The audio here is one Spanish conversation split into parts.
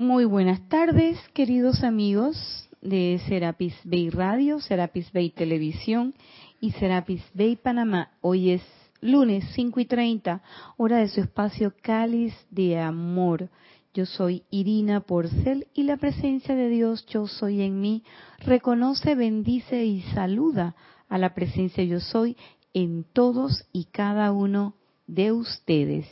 Muy buenas tardes, queridos amigos de Serapis Bay Radio, Serapis Bay Televisión y Serapis Bay Panamá. Hoy es lunes 5 y 30, hora de su espacio Cáliz de Amor. Yo soy Irina Porcel y la presencia de Dios, yo soy en mí, reconoce, bendice y saluda a la presencia yo soy en todos y cada uno de ustedes.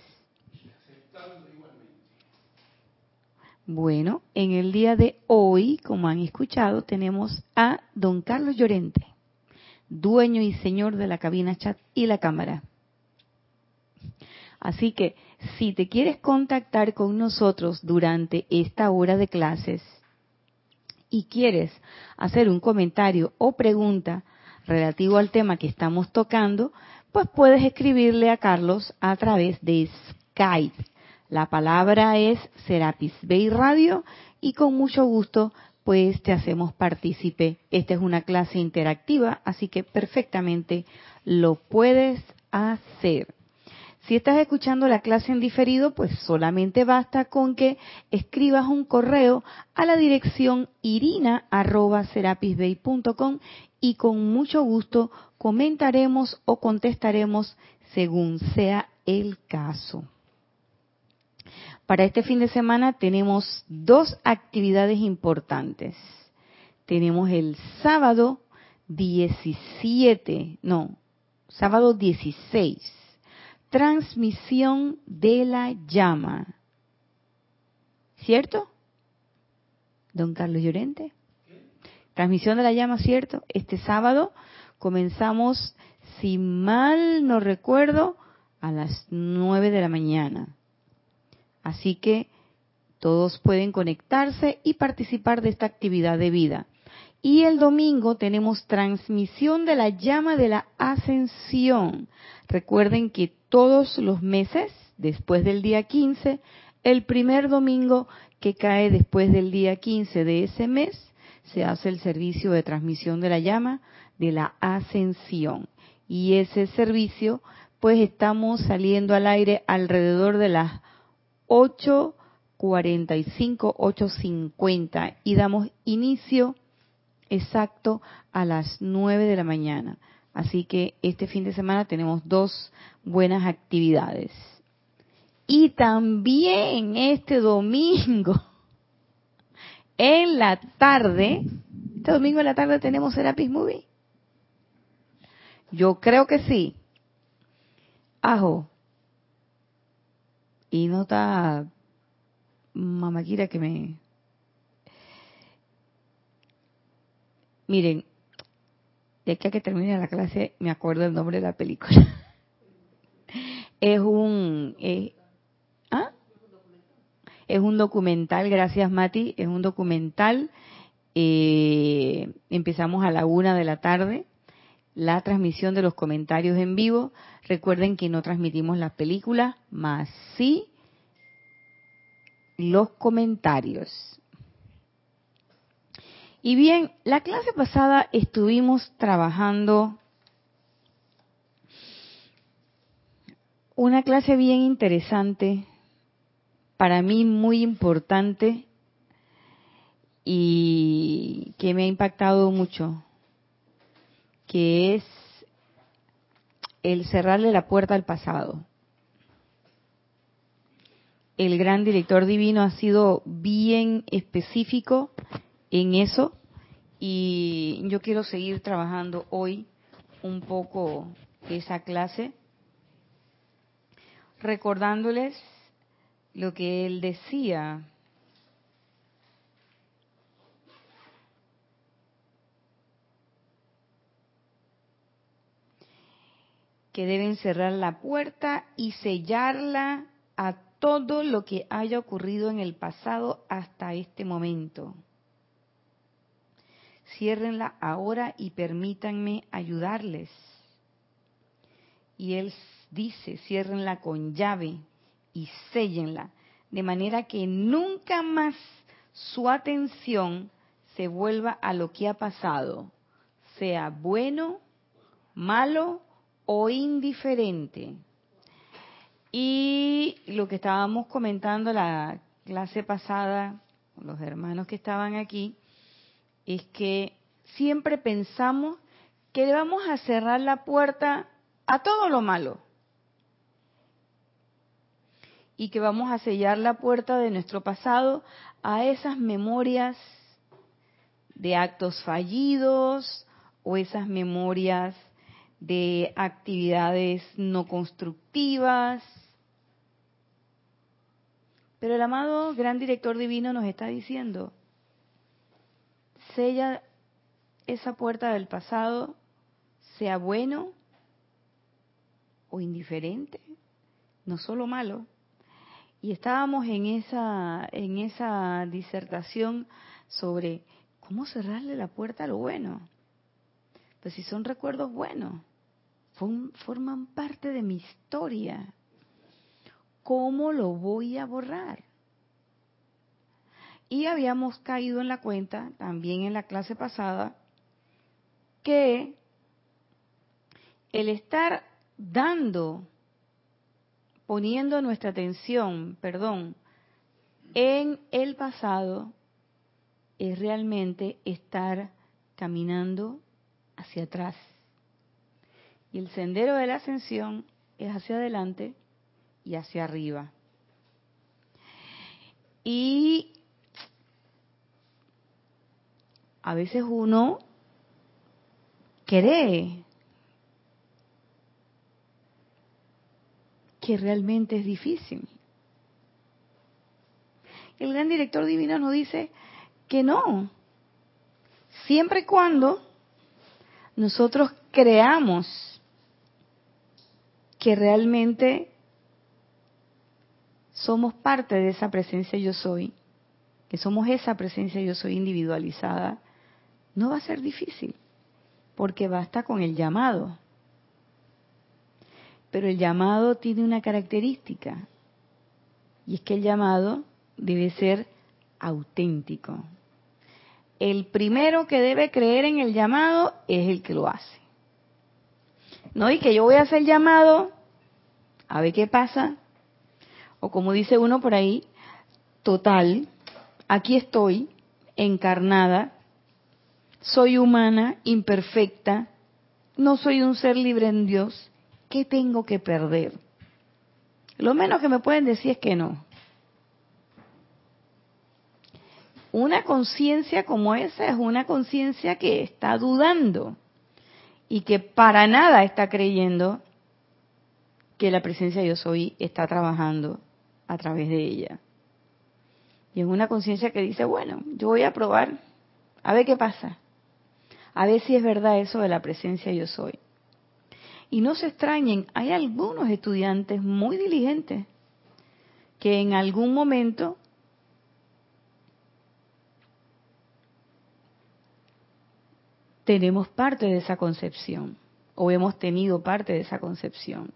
Bueno, en el día de hoy, como han escuchado, tenemos a don Carlos Llorente, dueño y señor de la cabina chat y la cámara. Así que si te quieres contactar con nosotros durante esta hora de clases y quieres hacer un comentario o pregunta relativo al tema que estamos tocando, pues puedes escribirle a Carlos a través de Skype la palabra es Serapis Bay Radio y con mucho gusto pues te hacemos partícipe. Esta es una clase interactiva, así que perfectamente lo puedes hacer. Si estás escuchando la clase en diferido, pues solamente basta con que escribas un correo a la dirección irina.serapisbay.com y con mucho gusto comentaremos o contestaremos según sea el caso. Para este fin de semana tenemos dos actividades importantes. Tenemos el sábado 17, no, sábado 16, transmisión de la llama. ¿Cierto? Don Carlos Llorente. Transmisión de la llama, ¿cierto? Este sábado comenzamos, si mal no recuerdo, a las nueve de la mañana. Así que todos pueden conectarse y participar de esta actividad de vida. Y el domingo tenemos transmisión de la llama de la ascensión. Recuerden que todos los meses, después del día 15, el primer domingo que cae después del día 15 de ese mes, se hace el servicio de transmisión de la llama de la ascensión. Y ese servicio, pues estamos saliendo al aire alrededor de las 8.45, 8.50 y damos inicio exacto a las 9 de la mañana. Así que este fin de semana tenemos dos buenas actividades. Y también este domingo, en la tarde, este domingo en la tarde tenemos Serapis Movie. Yo creo que sí. Ajo, y no está Mamakira que me... Miren, de aquí a que termine la clase me acuerdo el nombre de la película. es un... ¿ah? Es un documental, gracias Mati, es un documental. Eh, empezamos a la una de la tarde la transmisión de los comentarios en vivo. Recuerden que no transmitimos las películas, más sí los comentarios. Y bien, la clase pasada estuvimos trabajando una clase bien interesante, para mí muy importante y que me ha impactado mucho que es el cerrarle la puerta al pasado. El gran director divino ha sido bien específico en eso y yo quiero seguir trabajando hoy un poco esa clase, recordándoles lo que él decía que deben cerrar la puerta y sellarla a todo lo que haya ocurrido en el pasado hasta este momento. Ciérrenla ahora y permítanme ayudarles. Y él dice, ciérrenla con llave y séllenla, de manera que nunca más su atención se vuelva a lo que ha pasado, sea bueno, malo o indiferente. Y lo que estábamos comentando la clase pasada los hermanos que estaban aquí, es que siempre pensamos que vamos a cerrar la puerta a todo lo malo y que vamos a sellar la puerta de nuestro pasado a esas memorias de actos fallidos o esas memorias de actividades no constructivas. Pero el amado gran director divino nos está diciendo, sella esa puerta del pasado, sea bueno o indiferente, no solo malo. Y estábamos en esa, en esa disertación sobre cómo cerrarle la puerta a lo bueno. Pues si son recuerdos buenos, forman parte de mi historia. ¿Cómo lo voy a borrar? Y habíamos caído en la cuenta, también en la clase pasada, que el estar dando, poniendo nuestra atención, perdón, en el pasado, es realmente estar caminando hacia atrás. Y el sendero de la ascensión es hacia adelante y hacia arriba. Y a veces uno cree que realmente es difícil. El gran director divino nos dice que no, siempre y cuando nosotros creamos que realmente somos parte de esa presencia yo soy, que somos esa presencia yo soy individualizada, no va a ser difícil porque basta con el llamado. Pero el llamado tiene una característica, y es que el llamado debe ser auténtico. El primero que debe creer en el llamado es el que lo hace. No, y que yo voy a hacer llamado, a ver qué pasa. O como dice uno por ahí, total, aquí estoy, encarnada, soy humana, imperfecta, no soy un ser libre en Dios, ¿qué tengo que perder? Lo menos que me pueden decir es que no. Una conciencia como esa es una conciencia que está dudando y que para nada está creyendo que la presencia de yo soy está trabajando a través de ella. Y es una conciencia que dice, bueno, yo voy a probar, a ver qué pasa a ver si es verdad eso de la presencia yo soy. Y no se extrañen, hay algunos estudiantes muy diligentes que en algún momento tenemos parte de esa concepción o hemos tenido parte de esa concepción.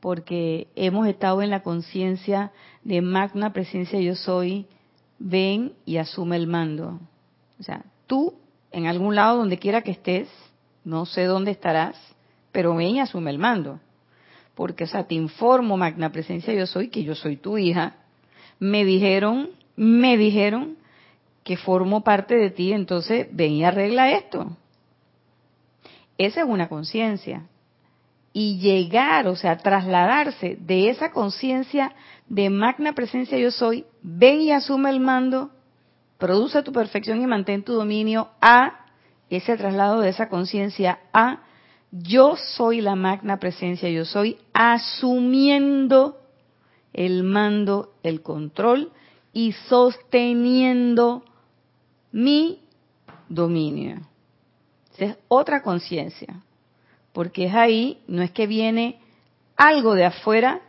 Porque hemos estado en la conciencia de magna presencia yo soy, ven y asume el mando. O sea, tú, en algún lado donde quiera que estés, no sé dónde estarás, pero ven y asume el mando. Porque, o sea, te informo, magna presencia, yo soy, que yo soy tu hija. Me dijeron, me dijeron que formo parte de ti, entonces ven y arregla esto. Esa es una conciencia. Y llegar, o sea, trasladarse de esa conciencia de magna presencia yo soy, ven y asume el mando produce tu perfección y mantén tu dominio a ese traslado de esa conciencia a yo soy la magna presencia, yo soy asumiendo el mando, el control y sosteniendo mi dominio. Esa es otra conciencia, porque es ahí, no es que viene algo de afuera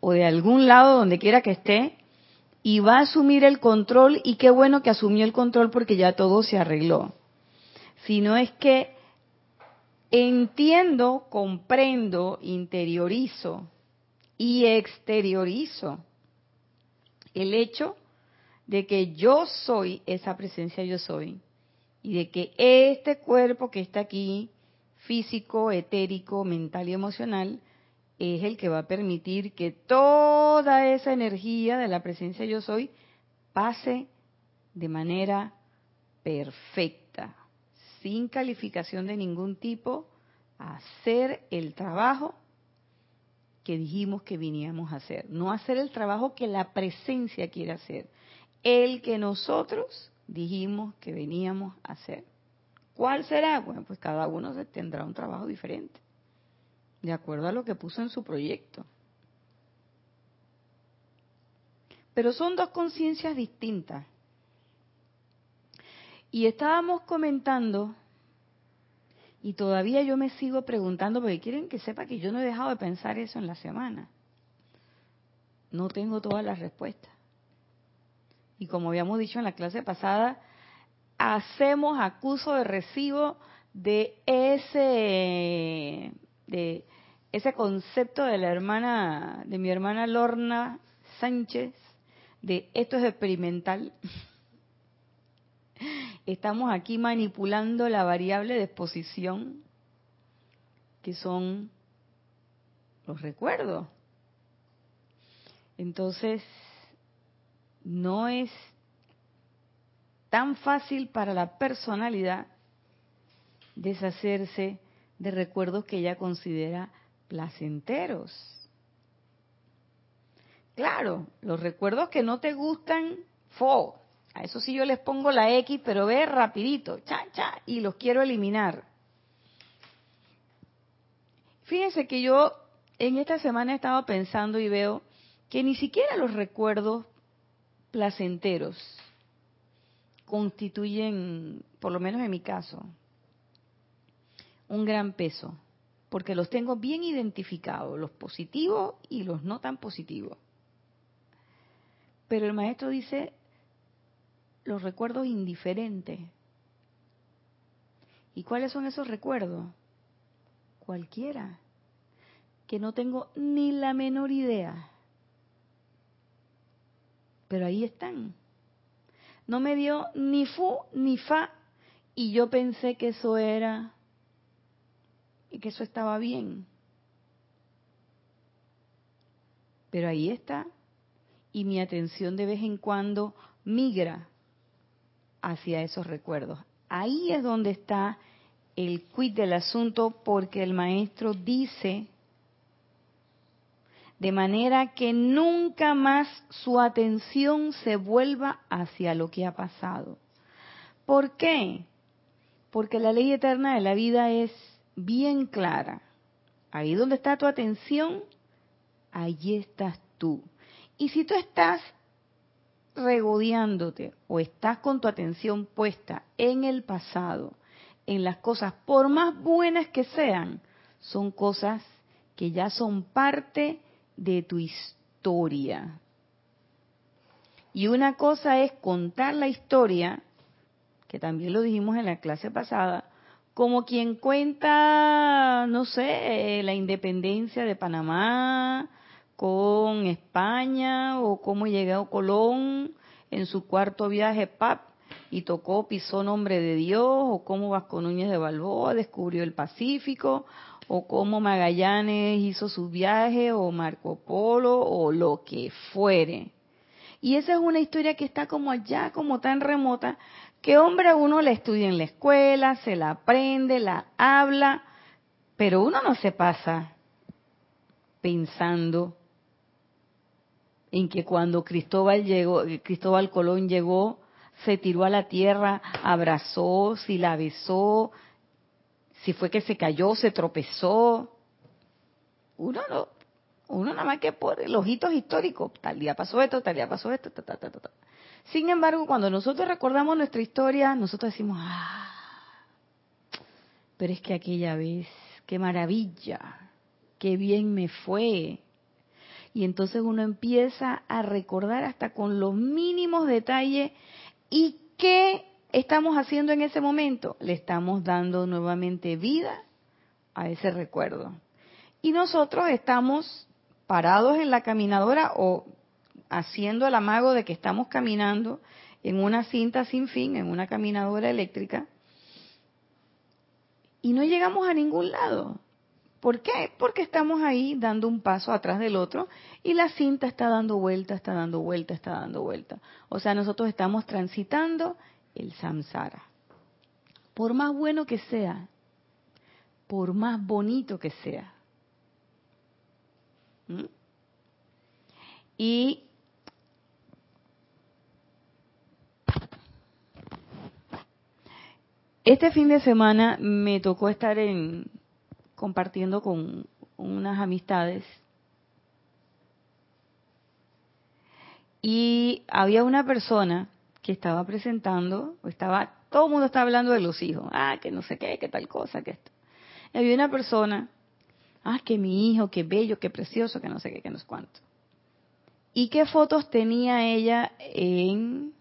o de algún lado donde quiera que esté y va a asumir el control y qué bueno que asumió el control porque ya todo se arregló. Sino es que entiendo, comprendo, interiorizo y exteriorizo el hecho de que yo soy esa presencia yo soy y de que este cuerpo que está aquí, físico, etérico, mental y emocional, es el que va a permitir que toda esa energía de la presencia yo soy pase de manera perfecta, sin calificación de ningún tipo, a hacer el trabajo que dijimos que viníamos a hacer, no hacer el trabajo que la presencia quiere hacer, el que nosotros dijimos que veníamos a hacer. ¿Cuál será? Bueno, pues cada uno tendrá un trabajo diferente, de acuerdo a lo que puso en su proyecto. Pero son dos conciencias distintas. Y estábamos comentando, y todavía yo me sigo preguntando, porque quieren que sepa que yo no he dejado de pensar eso en la semana. No tengo todas las respuestas. Y como habíamos dicho en la clase pasada, hacemos acuso de recibo de ese de ese concepto de la hermana de mi hermana Lorna Sánchez de esto es experimental. Estamos aquí manipulando la variable de exposición que son los recuerdos. Entonces, no es tan fácil para la personalidad deshacerse de recuerdos que ella considera placenteros. Claro, los recuerdos que no te gustan, fo, a eso sí yo les pongo la X, pero ve rapidito, cha, cha, y los quiero eliminar. Fíjense que yo en esta semana he estado pensando y veo que ni siquiera los recuerdos placenteros constituyen, por lo menos en mi caso, un gran peso, porque los tengo bien identificados, los positivos y los no tan positivos. Pero el maestro dice los recuerdos indiferentes. ¿Y cuáles son esos recuerdos? Cualquiera, que no tengo ni la menor idea. Pero ahí están no me dio ni fu ni fa y yo pensé que eso era y que eso estaba bien. Pero ahí está y mi atención de vez en cuando migra hacia esos recuerdos. Ahí es donde está el quid del asunto porque el maestro dice de manera que nunca más su atención se vuelva hacia lo que ha pasado. ¿Por qué? Porque la ley eterna de la vida es bien clara. Ahí donde está tu atención, allí estás tú. Y si tú estás regodeándote o estás con tu atención puesta en el pasado, en las cosas, por más buenas que sean, son cosas que ya son parte de tu historia. Y una cosa es contar la historia, que también lo dijimos en la clase pasada, como quien cuenta, no sé, la independencia de Panamá con España o cómo llegó Colón en su cuarto viaje PAP y tocó, pisó nombre de Dios, o cómo Vasco Núñez de Balboa descubrió el Pacífico, o cómo Magallanes hizo su viaje, o Marco Polo, o lo que fuere. Y esa es una historia que está como allá, como tan remota, que hombre uno la estudia en la escuela, se la aprende, la habla, pero uno no se pasa pensando en que cuando Cristóbal llegó, Cristóbal Colón llegó, se tiró a la tierra, abrazó, si la besó, si fue que se cayó, se tropezó. Uno no, uno nada más que por el ojitos históricos, tal día pasó esto, tal día pasó esto, ta, ta, ta, ta. Sin embargo, cuando nosotros recordamos nuestra historia, nosotros decimos, ah, pero es que aquella vez, qué maravilla, qué bien me fue. Y entonces uno empieza a recordar hasta con los mínimos detalles y qué estamos haciendo en ese momento? Le estamos dando nuevamente vida a ese recuerdo. Y nosotros estamos parados en la caminadora o haciendo el amago de que estamos caminando en una cinta sin fin, en una caminadora eléctrica, y no llegamos a ningún lado, ¿Por qué? Porque estamos ahí dando un paso atrás del otro y la cinta está dando vuelta, está dando vuelta, está dando vuelta. O sea, nosotros estamos transitando el samsara. Por más bueno que sea, por más bonito que sea. ¿Mm? Y este fin de semana me tocó estar en compartiendo con unas amistades. Y había una persona que estaba presentando, estaba, todo el mundo estaba hablando de los hijos, ah, que no sé qué, que tal cosa, que esto. Y había una persona, ah, que mi hijo, qué bello, qué precioso, que no sé qué, que no sé cuánto. ¿Y qué fotos tenía ella en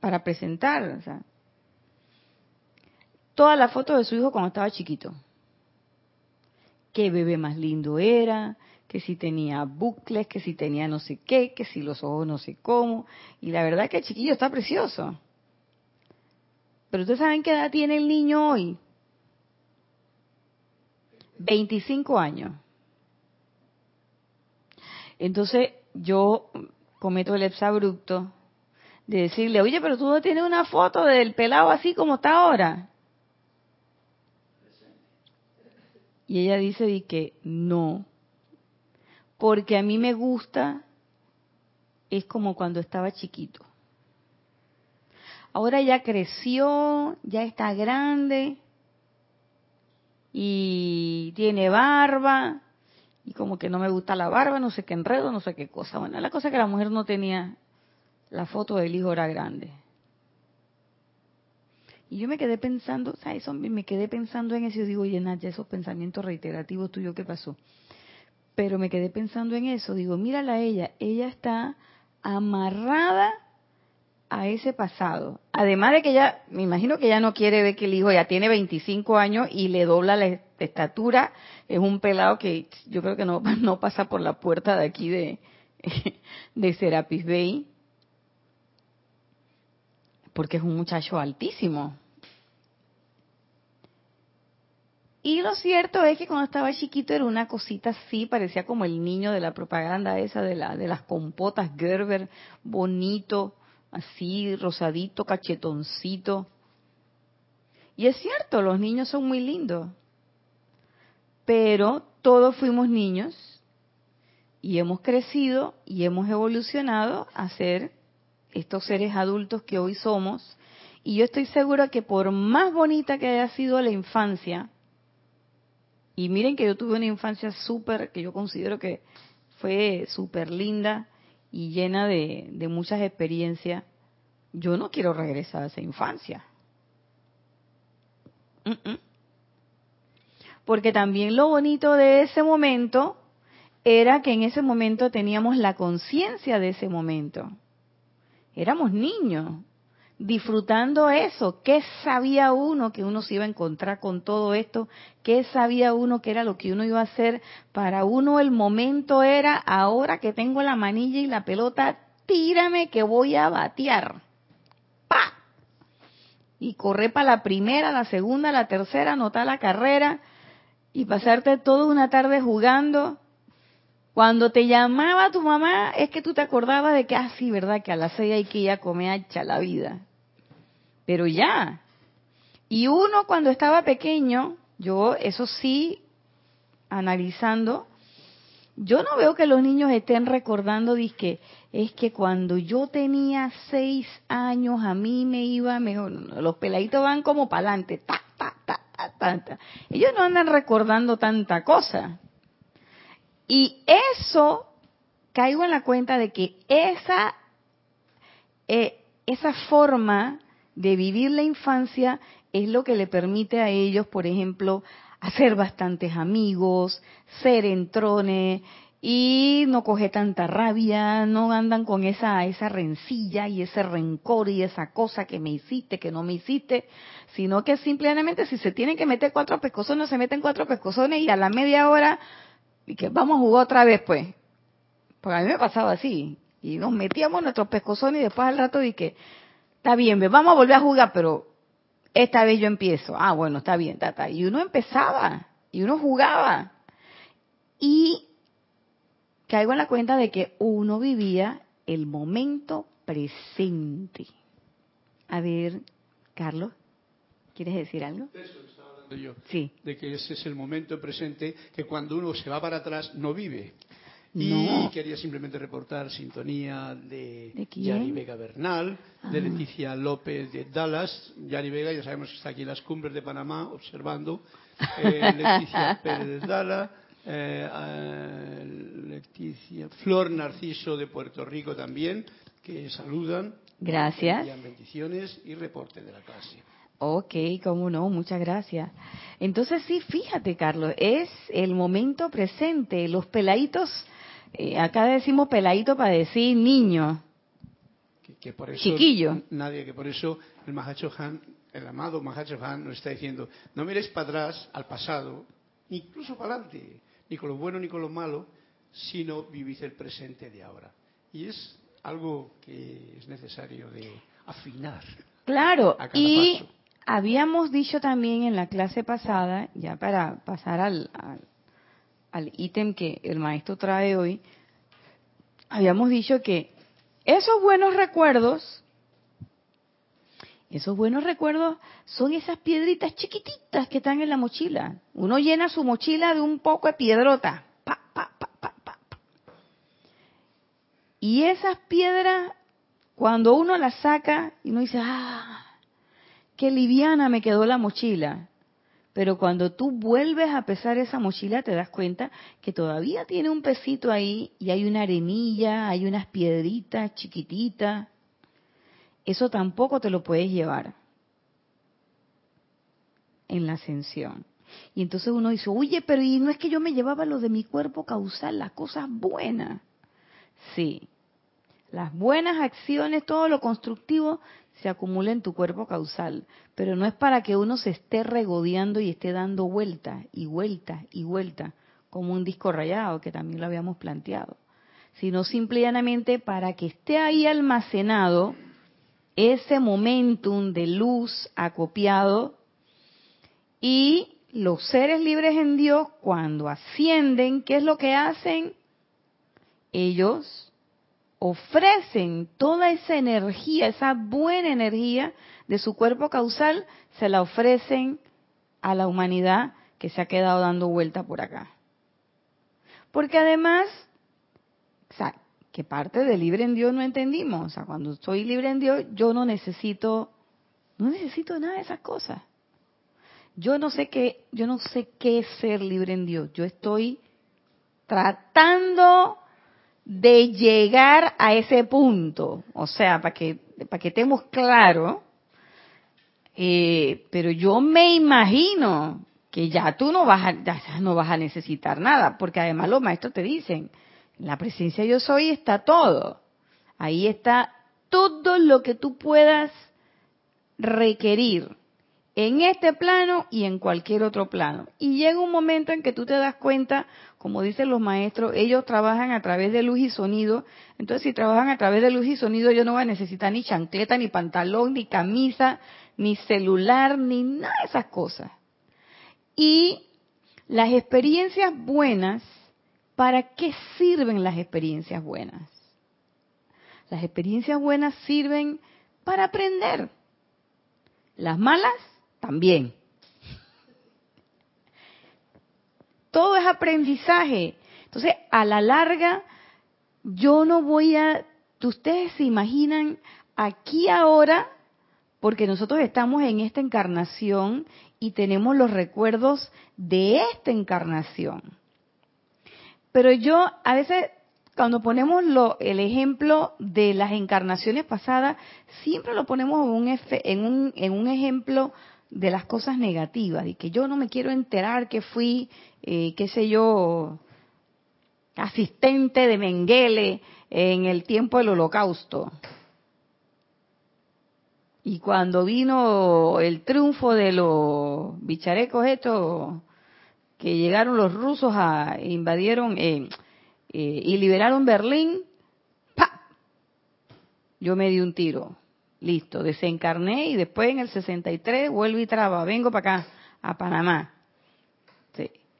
para presentar? O sea, todas las fotos de su hijo cuando estaba chiquito qué bebé más lindo era, que si tenía bucles, que si tenía no sé qué, que si los ojos no sé cómo. Y la verdad que el chiquillo está precioso. Pero ustedes saben qué edad tiene el niño hoy. 25 años. Entonces yo cometo el exabrupto de decirle, oye, pero tú no tienes una foto del pelado así como está ahora. Y ella dice que no, porque a mí me gusta, es como cuando estaba chiquito. Ahora ya creció, ya está grande y tiene barba y como que no me gusta la barba, no sé qué enredo, no sé qué cosa. Bueno, la cosa es que la mujer no tenía la foto del hijo era grande. Y yo me quedé pensando, o sea, eso me quedé pensando en eso y digo, oye, Nadia, esos pensamientos reiterativos tuyos, ¿qué pasó? Pero me quedé pensando en eso, digo, mírala ella, ella está amarrada a ese pasado. Además de que ella, me imagino que ella no quiere ver que el hijo ya tiene 25 años y le dobla la estatura, es un pelado que yo creo que no, no pasa por la puerta de aquí de, de Serapis Bay porque es un muchacho altísimo. Y lo cierto es que cuando estaba chiquito era una cosita así, parecía como el niño de la propaganda esa de, la, de las compotas Gerber, bonito, así, rosadito, cachetoncito. Y es cierto, los niños son muy lindos. Pero todos fuimos niños y hemos crecido y hemos evolucionado a ser estos seres adultos que hoy somos. Y yo estoy segura que por más bonita que haya sido la infancia, y miren que yo tuve una infancia súper, que yo considero que fue súper linda y llena de, de muchas experiencias, yo no quiero regresar a esa infancia. Porque también lo bonito de ese momento era que en ese momento teníamos la conciencia de ese momento. Éramos niños, disfrutando eso. ¿Qué sabía uno que uno se iba a encontrar con todo esto? ¿Qué sabía uno que era lo que uno iba a hacer? Para uno el momento era, ahora que tengo la manilla y la pelota, tírame que voy a batear. ¡Pa! Y correr para la primera, la segunda, la tercera, anotar la carrera y pasarte toda una tarde jugando cuando te llamaba tu mamá, es que tú te acordabas de que, ah, sí, ¿verdad? Que a las seis hay que ir a comer hacha la vida. Pero ya. Y uno cuando estaba pequeño, yo, eso sí, analizando, yo no veo que los niños estén recordando, que es que cuando yo tenía seis años a mí me iba mejor. Los peladitos van como para adelante, ta, ta, ta, ta, ta. Ellos no andan recordando tanta cosa. Y eso, caigo en la cuenta de que esa, eh, esa forma de vivir la infancia es lo que le permite a ellos, por ejemplo, hacer bastantes amigos, ser entrones y no coge tanta rabia, no andan con esa esa rencilla y ese rencor y esa cosa que me hiciste, que no me hiciste, sino que simplemente si se tienen que meter cuatro pescozones, se meten cuatro pescozones y a la media hora y que vamos a jugar otra vez, pues. Porque a mí me pasaba así. Y nos metíamos nuestros pescozones y después al rato dije, está bien, vamos a volver a jugar, pero esta vez yo empiezo. Ah, bueno, está bien, tata. Y uno empezaba. Y uno jugaba. Y caigo en la cuenta de que uno vivía el momento presente. A ver, Carlos, ¿quieres decir algo? Hablando yo. Sí. De que ese es el momento presente que cuando uno se va para atrás no vive. No. Y quería simplemente reportar sintonía de, ¿De? Yari Vega Bernal, de Ah. Leticia López de Dallas. Yari Vega, ya sabemos que está aquí en las cumbres de Panamá observando. Eh, Leticia Pérez de Dallas. eh, eh, Leticia Flor Narciso de Puerto Rico también, que saludan. Gracias. envían bendiciones y reporte de la clase. Ok, cómo no, muchas gracias. Entonces sí, fíjate, Carlos, es el momento presente. Los peladitos, eh, acá decimos peladito para decir niño. que, que por eso Chiquillo. nadie que por eso el Mahacho Han el amado Mahacho Han nos está diciendo no miréis para atrás al pasado ni incluso para adelante ni con lo bueno ni con lo malo sino vivís el presente de ahora y es algo que es necesario de afinar Claro, A cada y paso. Habíamos dicho también en la clase pasada, ya para pasar al, al, al ítem que el maestro trae hoy, habíamos dicho que esos buenos recuerdos, esos buenos recuerdos son esas piedritas chiquititas que están en la mochila. Uno llena su mochila de un poco de piedrota. Pa, pa, pa. Y esas piedras, cuando uno las saca y uno dice, ah, qué liviana me quedó la mochila. Pero cuando tú vuelves a pesar esa mochila, te das cuenta que todavía tiene un pesito ahí y hay una arenilla, hay unas piedritas chiquititas. Eso tampoco te lo puedes llevar en la ascensión. Y entonces uno dice, oye, pero y no es que yo me llevaba lo de mi cuerpo causal, las cosas buenas. Sí, las buenas acciones, todo lo constructivo se acumula en tu cuerpo causal, pero no es para que uno se esté regodeando y esté dando vueltas y vueltas y vueltas, como un disco rayado, que también lo habíamos planteado, sino simple y llanamente para que esté ahí almacenado ese momentum de luz acopiado y los seres libres en Dios, cuando ascienden, ¿qué es lo que hacen? Ellos ofrecen toda esa energía, esa buena energía de su cuerpo causal, se la ofrecen a la humanidad que se ha quedado dando vuelta por acá. Porque además, o sea, que parte de libre en Dios no entendimos. O sea, cuando soy libre en Dios, yo no necesito, no necesito nada de esas cosas. Yo no sé qué, yo no sé qué es ser libre en Dios. Yo estoy tratando de llegar a ese punto. O sea, para que, para que estemos claros, eh, pero yo me imagino que ya tú no vas, a, ya no vas a necesitar nada, porque además los maestros te dicen, en la presencia yo soy está todo. Ahí está todo lo que tú puedas requerir en este plano y en cualquier otro plano. Y llega un momento en que tú te das cuenta, como dicen los maestros, ellos trabajan a través de luz y sonido. Entonces, si trabajan a través de luz y sonido, yo no voy a necesitar ni chancleta, ni pantalón, ni camisa, ni celular, ni nada de esas cosas. Y las experiencias buenas, ¿para qué sirven las experiencias buenas? Las experiencias buenas sirven para aprender. Las malas también. Todo es aprendizaje. Entonces, a la larga, yo no voy a... Ustedes se imaginan aquí ahora, porque nosotros estamos en esta encarnación y tenemos los recuerdos de esta encarnación. Pero yo a veces cuando ponemos lo, el ejemplo de las encarnaciones pasadas, siempre lo ponemos en un, en un, en un ejemplo de las cosas negativas, y que yo no me quiero enterar que fui, eh, qué sé yo, asistente de Mengele en el tiempo del holocausto. Y cuando vino el triunfo de los bicharecos estos, que llegaron los rusos a invadieron eh, eh, y liberaron Berlín, ¡pa! Yo me di un tiro. Listo, desencarné y después en el 63 vuelvo y traba, vengo para acá, a Panamá.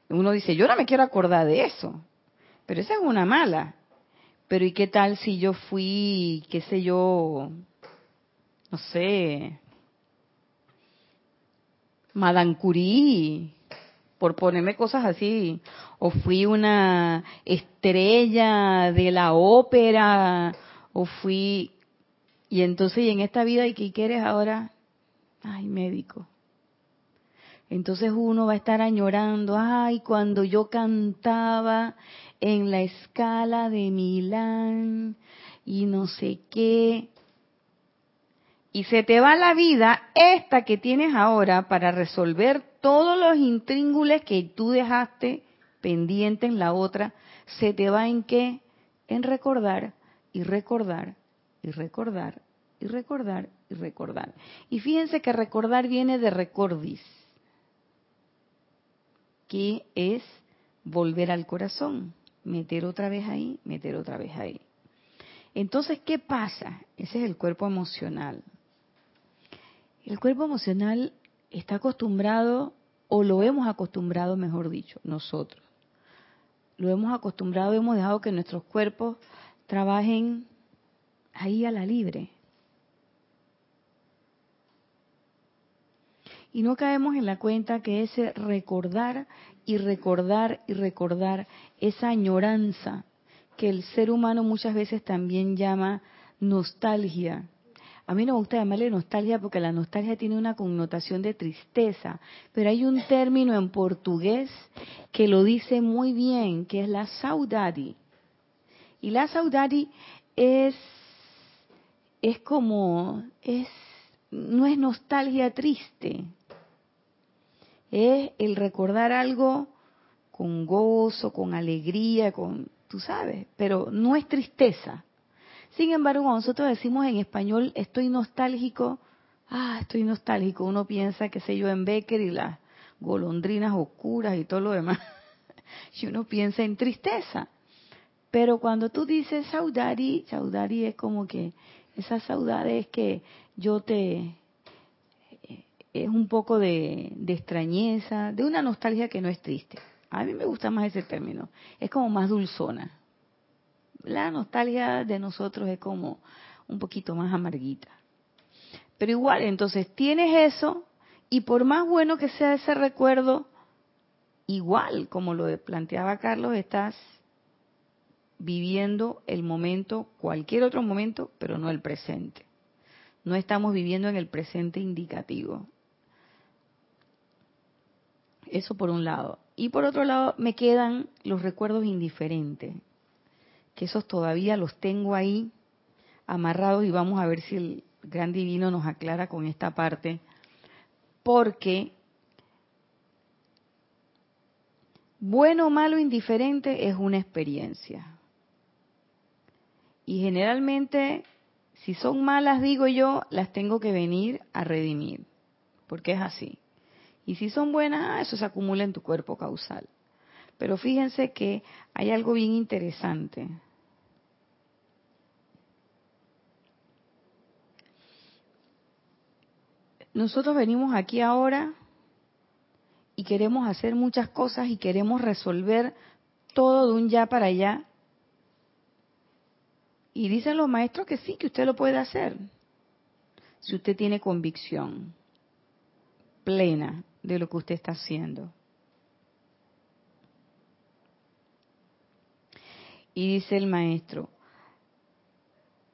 Uno dice, yo no me quiero acordar de eso, pero esa es una mala. Pero ¿y qué tal si yo fui, qué sé yo, no sé, Madame Curie, por ponerme cosas así, o fui una estrella de la ópera, o fui, y entonces, ¿y en esta vida y qué quieres ahora? Ay, médico. Entonces uno va a estar añorando, ay, cuando yo cantaba en la escala de Milán y no sé qué. Y se te va la vida esta que tienes ahora para resolver todos los intríngules que tú dejaste pendiente en la otra. Se te va en qué? En recordar y recordar y recordar y recordar y recordar. Y fíjense que recordar viene de recordis, que es volver al corazón, meter otra vez ahí, meter otra vez ahí. Entonces, ¿qué pasa? Ese es el cuerpo emocional. El cuerpo emocional está acostumbrado, o lo hemos acostumbrado, mejor dicho, nosotros. Lo hemos acostumbrado, hemos dejado que nuestros cuerpos trabajen ahí a la libre. Y no caemos en la cuenta que ese recordar y recordar y recordar esa añoranza que el ser humano muchas veces también llama nostalgia. A mí no me gusta llamarle nostalgia porque la nostalgia tiene una connotación de tristeza, pero hay un término en portugués que lo dice muy bien, que es la saudade. Y la saudade es es como, es, no es nostalgia triste, es el recordar algo con gozo, con alegría, con, tú sabes, pero no es tristeza. Sin embargo, nosotros decimos en español estoy nostálgico, ah, estoy nostálgico, uno piensa, qué sé yo, en Becker y las golondrinas oscuras y todo lo demás. y uno piensa en tristeza. Pero cuando tú dices saudari, saudari es como que esa saudade es que yo te... es un poco de, de extrañeza, de una nostalgia que no es triste. A mí me gusta más ese término. Es como más dulzona. La nostalgia de nosotros es como un poquito más amarguita. Pero igual, entonces tienes eso y por más bueno que sea ese recuerdo, igual como lo planteaba Carlos, estás viviendo el momento, cualquier otro momento, pero no el presente. No estamos viviendo en el presente indicativo. Eso por un lado. Y por otro lado, me quedan los recuerdos indiferentes, que esos todavía los tengo ahí amarrados y vamos a ver si el gran divino nos aclara con esta parte, porque bueno, malo, indiferente es una experiencia. Y generalmente, si son malas, digo yo, las tengo que venir a redimir, porque es así. Y si son buenas, ah, eso se acumula en tu cuerpo causal. Pero fíjense que hay algo bien interesante. Nosotros venimos aquí ahora y queremos hacer muchas cosas y queremos resolver todo de un ya para allá y dicen los maestros que sí, que usted lo puede hacer. Si usted tiene convicción plena de lo que usted está haciendo. Y dice el maestro,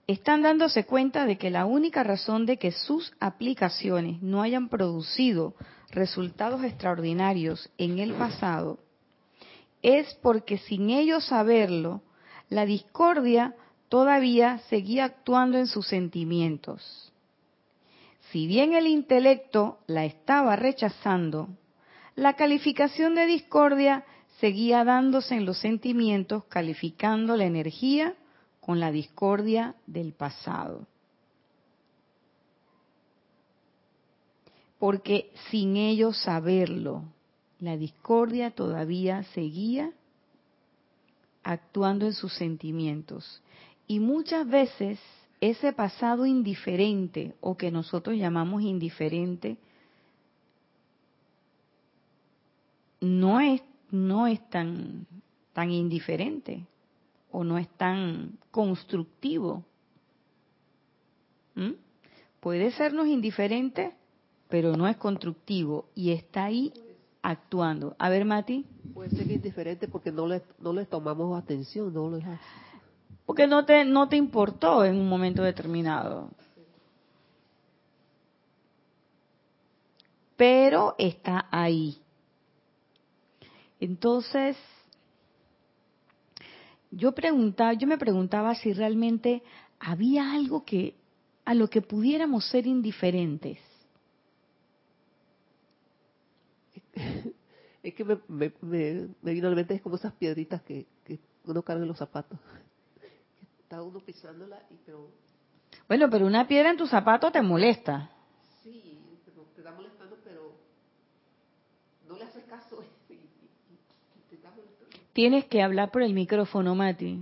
están dándose cuenta de que la única razón de que sus aplicaciones no hayan producido resultados extraordinarios en el pasado es porque sin ellos saberlo, la discordia todavía seguía actuando en sus sentimientos. Si bien el intelecto la estaba rechazando, la calificación de discordia seguía dándose en los sentimientos, calificando la energía con la discordia del pasado. Porque sin ellos saberlo, la discordia todavía seguía actuando en sus sentimientos. Y muchas veces ese pasado indiferente o que nosotros llamamos indiferente no es no es tan, tan indiferente o no es tan constructivo. ¿Mm? Puede sernos indiferente, pero no es constructivo y está ahí actuando. A ver, Mati. Puede ser indiferente porque no le, no le tomamos atención, no porque no te, no te importó en un momento determinado. Pero está ahí. Entonces, yo preguntaba, yo me preguntaba si realmente había algo que a lo que pudiéramos ser indiferentes. Es que me, me, me, vino a la mente es como esas piedritas que, que uno carga en los zapatos. Está uno pisándola y pero... Bueno, pero una piedra en tu zapato te molesta. Sí, te está molestando, pero no le haces caso. Tienes que hablar por el micrófono, Mati.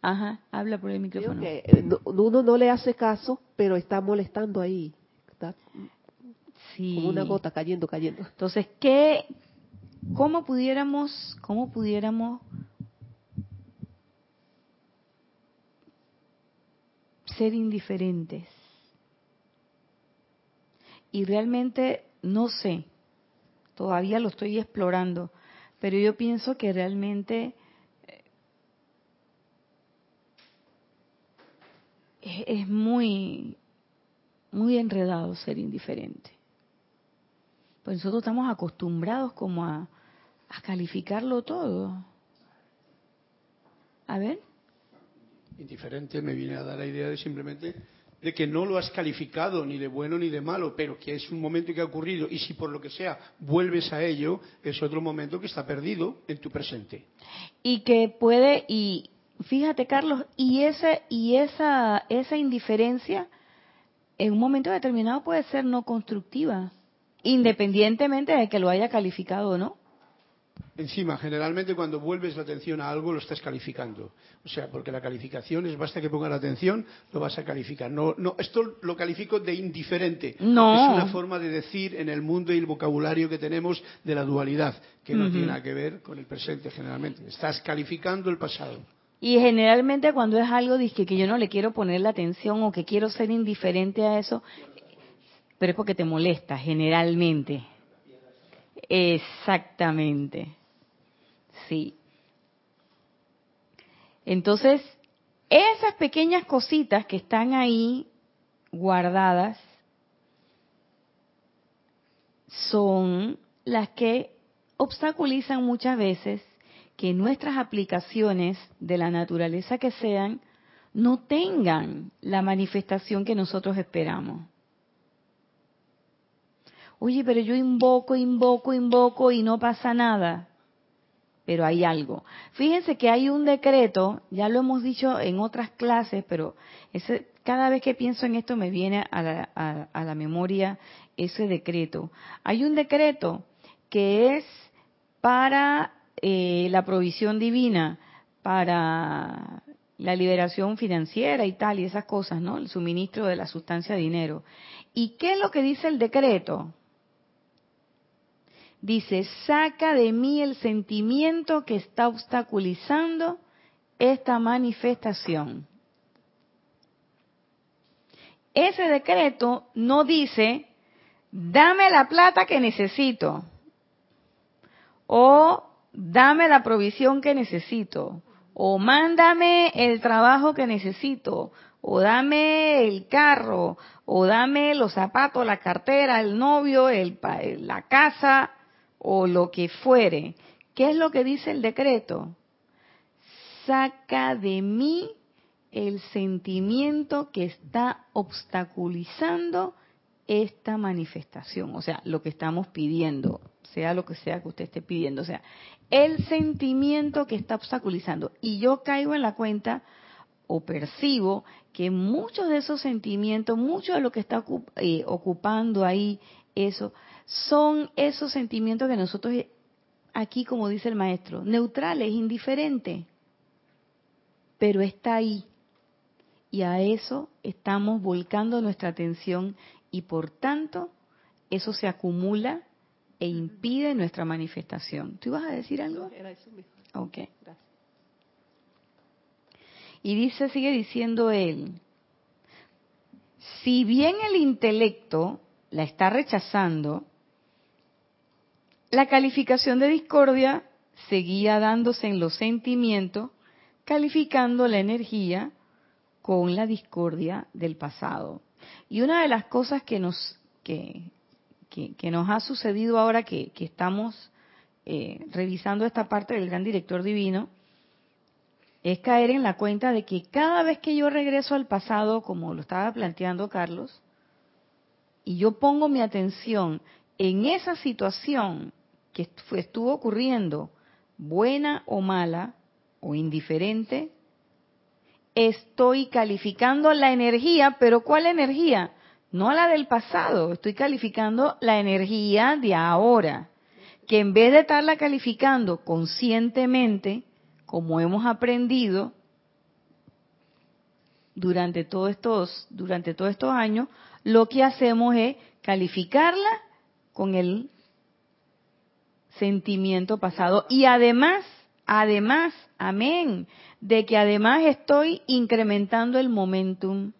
Ajá, habla por el micrófono. Que uno no le hace caso, pero está molestando ahí. Está como una gota cayendo, cayendo. Entonces, ¿qué, cómo pudiéramos, cómo pudiéramos ser indiferentes? Y realmente no sé, todavía lo estoy explorando, pero yo pienso que realmente eh, es muy muy enredado ser indiferente. Pues nosotros estamos acostumbrados como a, a calificarlo todo. A ver. Indiferente me viene a dar la idea de simplemente de que no lo has calificado ni de bueno ni de malo, pero que es un momento que ha ocurrido y si por lo que sea vuelves a ello, es otro momento que está perdido en tu presente. Y que puede, y fíjate Carlos, y, ese, y esa, esa indiferencia en un momento determinado puede ser no constructiva, independientemente de que lo haya calificado o no. Encima, generalmente cuando vuelves la atención a algo lo estás calificando. O sea, porque la calificación es basta que ponga la atención, lo vas a calificar. No, no, esto lo califico de indiferente. No. Es una forma de decir en el mundo y el vocabulario que tenemos de la dualidad, que no tiene nada que ver con el presente generalmente. Estás calificando el pasado. Y generalmente cuando es algo que, que yo no le quiero poner la atención o que quiero ser indiferente a eso, pero es porque te molesta, generalmente. Exactamente. Sí. Entonces, esas pequeñas cositas que están ahí guardadas son las que obstaculizan muchas veces que nuestras aplicaciones de la naturaleza que sean no tengan la manifestación que nosotros esperamos. Oye, pero yo invoco, invoco, invoco y no pasa nada pero hay algo. Fíjense que hay un decreto, ya lo hemos dicho en otras clases, pero ese, cada vez que pienso en esto me viene a la, a, la memoria ese decreto. Hay un decreto que es para eh, la provisión divina, para la liberación financiera y tal, y esas cosas, ¿no? El suministro de la sustancia dinero. ¿Y qué es lo que dice el decreto? Dice, saca de mí el sentimiento que está obstaculizando esta manifestación. Ese decreto no dice, dame la plata que necesito, o dame la provisión que necesito, o mándame el trabajo que necesito, o dame el carro, o dame los zapatos, la cartera, el novio, el, la casa, o lo que fuere. ¿Qué es lo que dice el decreto? Saca de mí el sentimiento que está obstaculizando esta manifestación, o sea, lo que estamos pidiendo, sea lo que sea que usted esté pidiendo, o sea, el sentimiento que está obstaculizando. Y yo caigo en la cuenta o percibo que muchos de esos sentimientos, mucho de lo que está eh, ocupando ahí eso, son esos sentimientos que nosotros aquí, como dice el maestro, neutrales, indiferentes, pero está ahí. Y a eso estamos volcando nuestra atención y por tanto eso se acumula e impide nuestra manifestación. ¿Tú ibas a decir algo? Era eso mismo. Ok. Gracias. Y dice, sigue diciendo él, si bien el intelecto la está rechazando, la calificación de discordia seguía dándose en los sentimientos, calificando la energía con la discordia del pasado. Y una de las cosas que nos, que, que, nos ha sucedido ahora que, que estamos eh, revisando esta parte del gran director divino, es caer en la cuenta de que cada vez que yo regreso al pasado, como lo estaba planteando Carlos, y yo pongo mi atención en esa situación que estuvo ocurriendo, buena o mala, o indiferente, estoy calificando la energía, pero ¿cuál energía? No la del pasado, estoy calificando la energía de ahora, que en vez de estarla calificando conscientemente, como hemos aprendido durante todos estos durante todos estos años, lo que hacemos es calificarla con el sentimiento pasado y además, además, amén, de que además estoy incrementando el momentum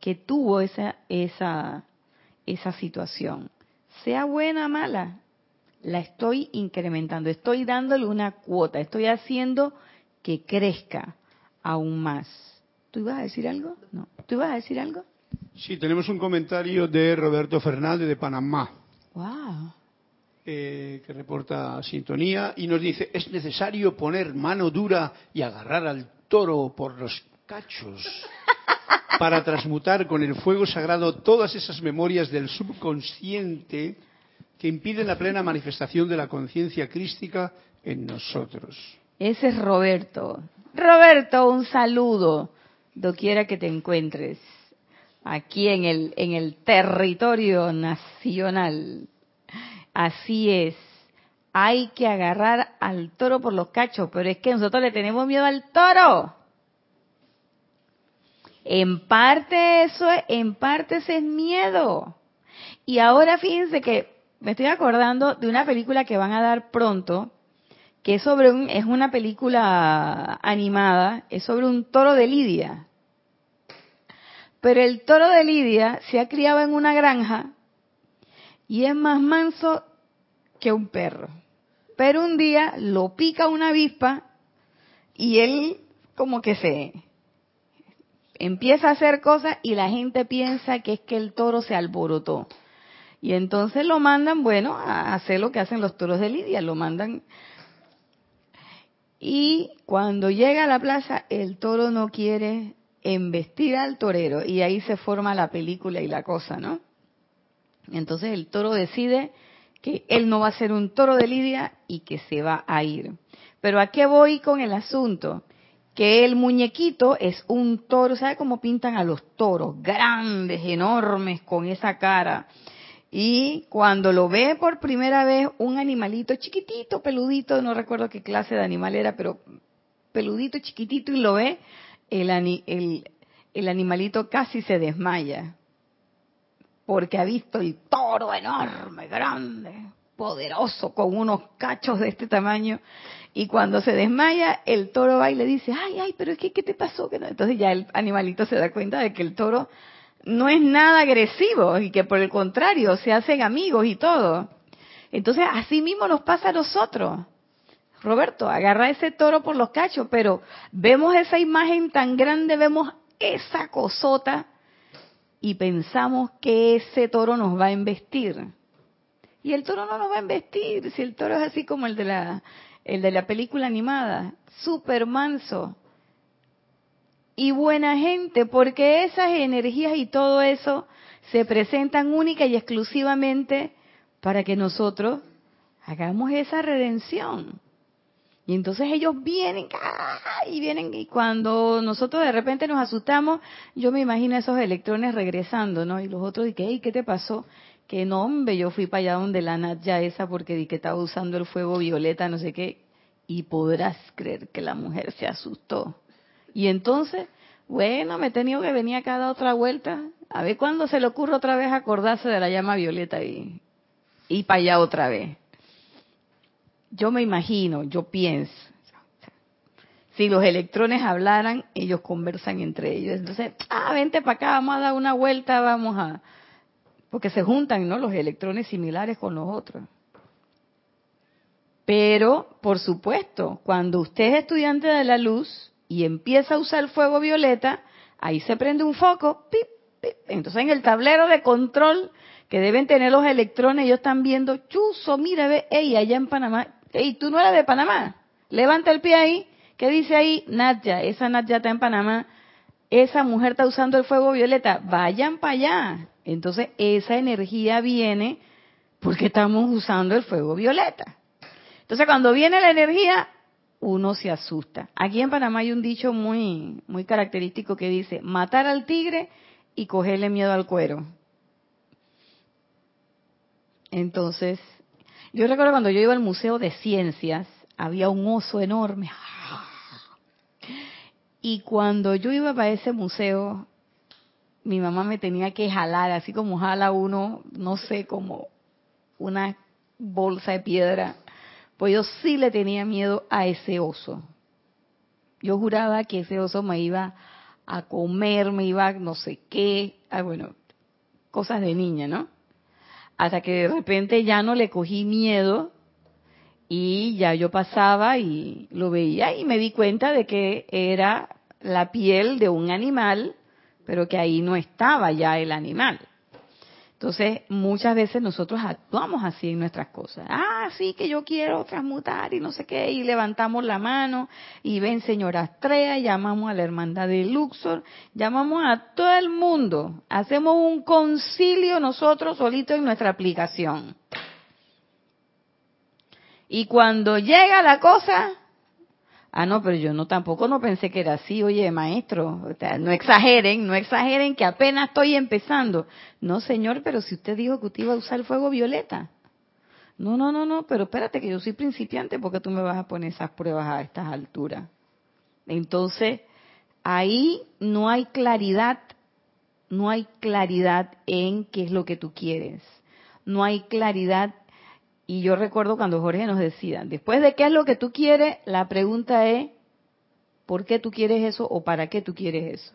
que tuvo esa esa esa situación, sea buena o mala, la estoy incrementando, estoy dándole una cuota, estoy haciendo que crezca aún más. ¿Tú ibas a decir algo? No. ¿Tú ibas a decir algo? Sí, tenemos un comentario de Roberto Fernández de Panamá, Wow. eh, que reporta sintonía y nos dice, es necesario poner mano dura y agarrar al toro por los cachos para transmutar con el fuego sagrado todas esas memorias del subconsciente que impiden la plena manifestación de la conciencia crística en nosotros. Ese es Roberto. Roberto, un saludo, doquiera que te encuentres, aquí en el, en el territorio nacional. Así es. Hay que agarrar al toro por los cachos, pero es que nosotros le tenemos miedo al toro. En parte eso, es- en parte ese es miedo. Y ahora fíjense que me estoy acordando de una película que van a dar pronto, que es sobre un, es una película animada, es sobre un toro de Lidia. Pero el toro de Lidia se ha criado en una granja y es más manso que un perro. Pero un día lo pica una avispa y él como que se empieza a hacer cosas y la gente piensa que es que el toro se alborotó. Y entonces lo mandan, bueno, a hacer lo que hacen los toros de Lidia, lo mandan. Y cuando llega a la plaza, el toro no quiere embestir al torero y ahí se forma la película y la cosa, ¿no? Entonces el toro decide que él no va a ser un toro de Lidia y que se va a ir. Pero ¿a qué voy con el asunto? Que el muñequito es un toro, ¿sabe cómo pintan a los toros? Grandes, enormes, con esa cara. Y cuando lo ve por primera vez un animalito chiquitito, peludito, no recuerdo qué clase de animal era, pero peludito, chiquitito, y lo ve, el, el animalito casi se desmaya. Porque ha visto el toro enorme, grande, poderoso, con unos cachos de este tamaño. Y cuando se desmaya, el toro va y le dice, ay, ay, pero es que, ¿qué te pasó? Que no? Entonces ya el animalito se da cuenta de que el toro no es nada agresivo y que por el contrario se hacen amigos y todo. Entonces así mismo nos pasa a nosotros. Roberto, agarra ese toro por los cachos, pero vemos esa imagen tan grande, vemos esa cosota y pensamos que ese toro nos va a embestir. Y el toro no nos va a embestir, si el toro es así como el de la, el de la película animada, súper manso y buena gente, porque esas energías y todo eso se presentan única y exclusivamente para que nosotros hagamos esa redención. Y entonces ellos vienen y vienen y cuando nosotros de repente nos asustamos, yo me imagino esos electrones regresando, ¿no? Y los otros dicen, hey, ¿qué te pasó? Que no, hombre, yo fui para allá donde la Nat ya esa porque di que estaba usando el fuego violeta, no sé qué. Y podrás creer que la mujer se asustó. Y entonces, bueno, me he tenido que venir acá a dar otra vuelta, a ver cuándo se le ocurre otra vez acordarse de la llama violeta y y para allá otra vez. Yo me imagino, yo pienso, si los electrones hablaran, ellos conversan entre ellos. Entonces, ah, vente para acá, vamos a dar una vuelta, vamos a... Porque se juntan, ¿no? Los electrones similares con los otros. Pero, por supuesto, cuando usted es estudiante de la luz y empieza a usar fuego violeta, ahí se prende un foco, pip, pip. Entonces, en el tablero de control que deben tener los electrones, ellos están viendo, chuzo, mira, ve, ey, allá en Panamá, ey, tú no eres de Panamá, levanta el pie ahí, ¿qué dice ahí? Natya, esa Natya está en Panamá, esa mujer está usando el fuego violeta, vayan para allá. Entonces, esa energía viene porque estamos usando el fuego violeta. Entonces, cuando viene la energía, uno se asusta. Aquí en Panamá hay un dicho muy, muy característico que dice, matar al tigre y cogerle miedo al cuero. Entonces, yo recuerdo cuando yo iba al Museo de Ciencias, había un oso enorme. Y cuando yo iba para ese museo, mi mamá me tenía que jalar, así como jala uno, no sé, como una bolsa de piedra. Pues yo sí le tenía miedo a ese oso. Yo juraba que ese oso me iba a comer, me iba a no sé qué, ah, bueno, cosas de niña, ¿no? Hasta que de repente ya no le cogí miedo y ya yo pasaba y lo veía y me di cuenta de que era la piel de un animal, pero que ahí no estaba ya el animal. Entonces, muchas veces nosotros actuamos así en nuestras cosas. Ah, sí, que yo quiero transmutar y no sé qué, y levantamos la mano y ven señora Astrea, llamamos a la hermandad de Luxor, llamamos a todo el mundo, hacemos un concilio nosotros solitos en nuestra aplicación. Y cuando llega la cosa, Ah, no, pero yo no tampoco no pensé que era así. Oye, maestro, no exageren, no exageren que apenas estoy empezando. No, señor, pero si usted dijo que usted iba a usar fuego violeta. No, no, no, no, pero espérate que yo soy principiante porque tú me vas a poner esas pruebas a estas alturas. Entonces, ahí no hay claridad, no hay claridad en qué es lo que tú quieres. No hay claridad y yo recuerdo cuando Jorge nos decía, después de qué es lo que tú quieres, la pregunta es, ¿por qué tú quieres eso o para qué tú quieres eso?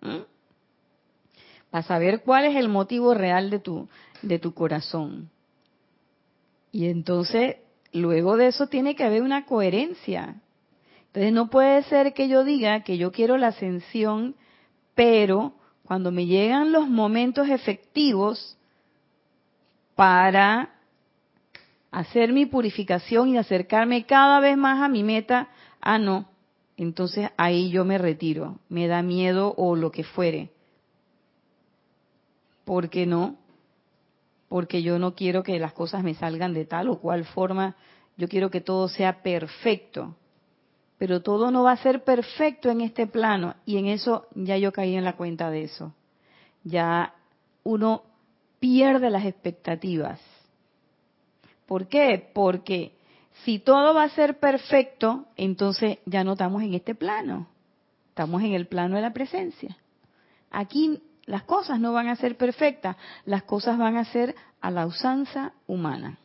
¿Mm? Para saber cuál es el motivo real de tu, de tu corazón. Y entonces, luego de eso tiene que haber una coherencia. Entonces no puede ser que yo diga que yo quiero la ascensión, pero cuando me llegan los momentos efectivos, para hacer mi purificación y acercarme cada vez más a mi meta, ah, no, entonces ahí yo me retiro, me da miedo o lo que fuere. ¿Por qué no? Porque yo no quiero que las cosas me salgan de tal o cual forma, yo quiero que todo sea perfecto. Pero todo no va a ser perfecto en este plano y en eso ya yo caí en la cuenta de eso. Ya uno pierde las expectativas. ¿Por qué? Porque si todo va a ser perfecto, entonces ya no estamos en este plano, estamos en el plano de la presencia. Aquí las cosas no van a ser perfectas, las cosas van a ser a la usanza humana.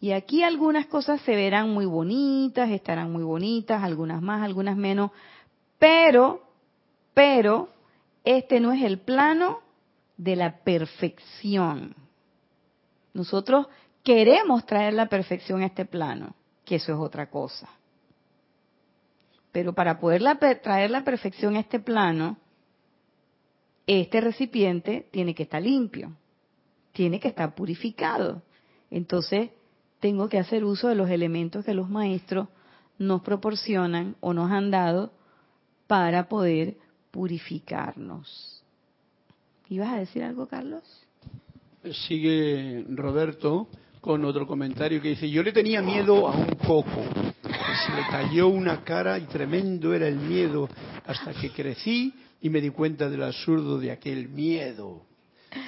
Y aquí algunas cosas se verán muy bonitas, estarán muy bonitas, algunas más, algunas menos, pero, pero este no es el plano de la perfección. Nosotros queremos traer la perfección a este plano, que eso es otra cosa. Pero para poder traer la perfección a este plano, este recipiente tiene que estar limpio, tiene que estar purificado. Entonces, tengo que hacer uso de los elementos que los maestros nos proporcionan o nos han dado para poder purificarnos. ¿Ibas a decir algo, Carlos? Sigue Roberto con otro comentario que dice, yo le tenía miedo a un coco, se le cayó una cara y tremendo era el miedo hasta que crecí y me di cuenta del absurdo de aquel miedo.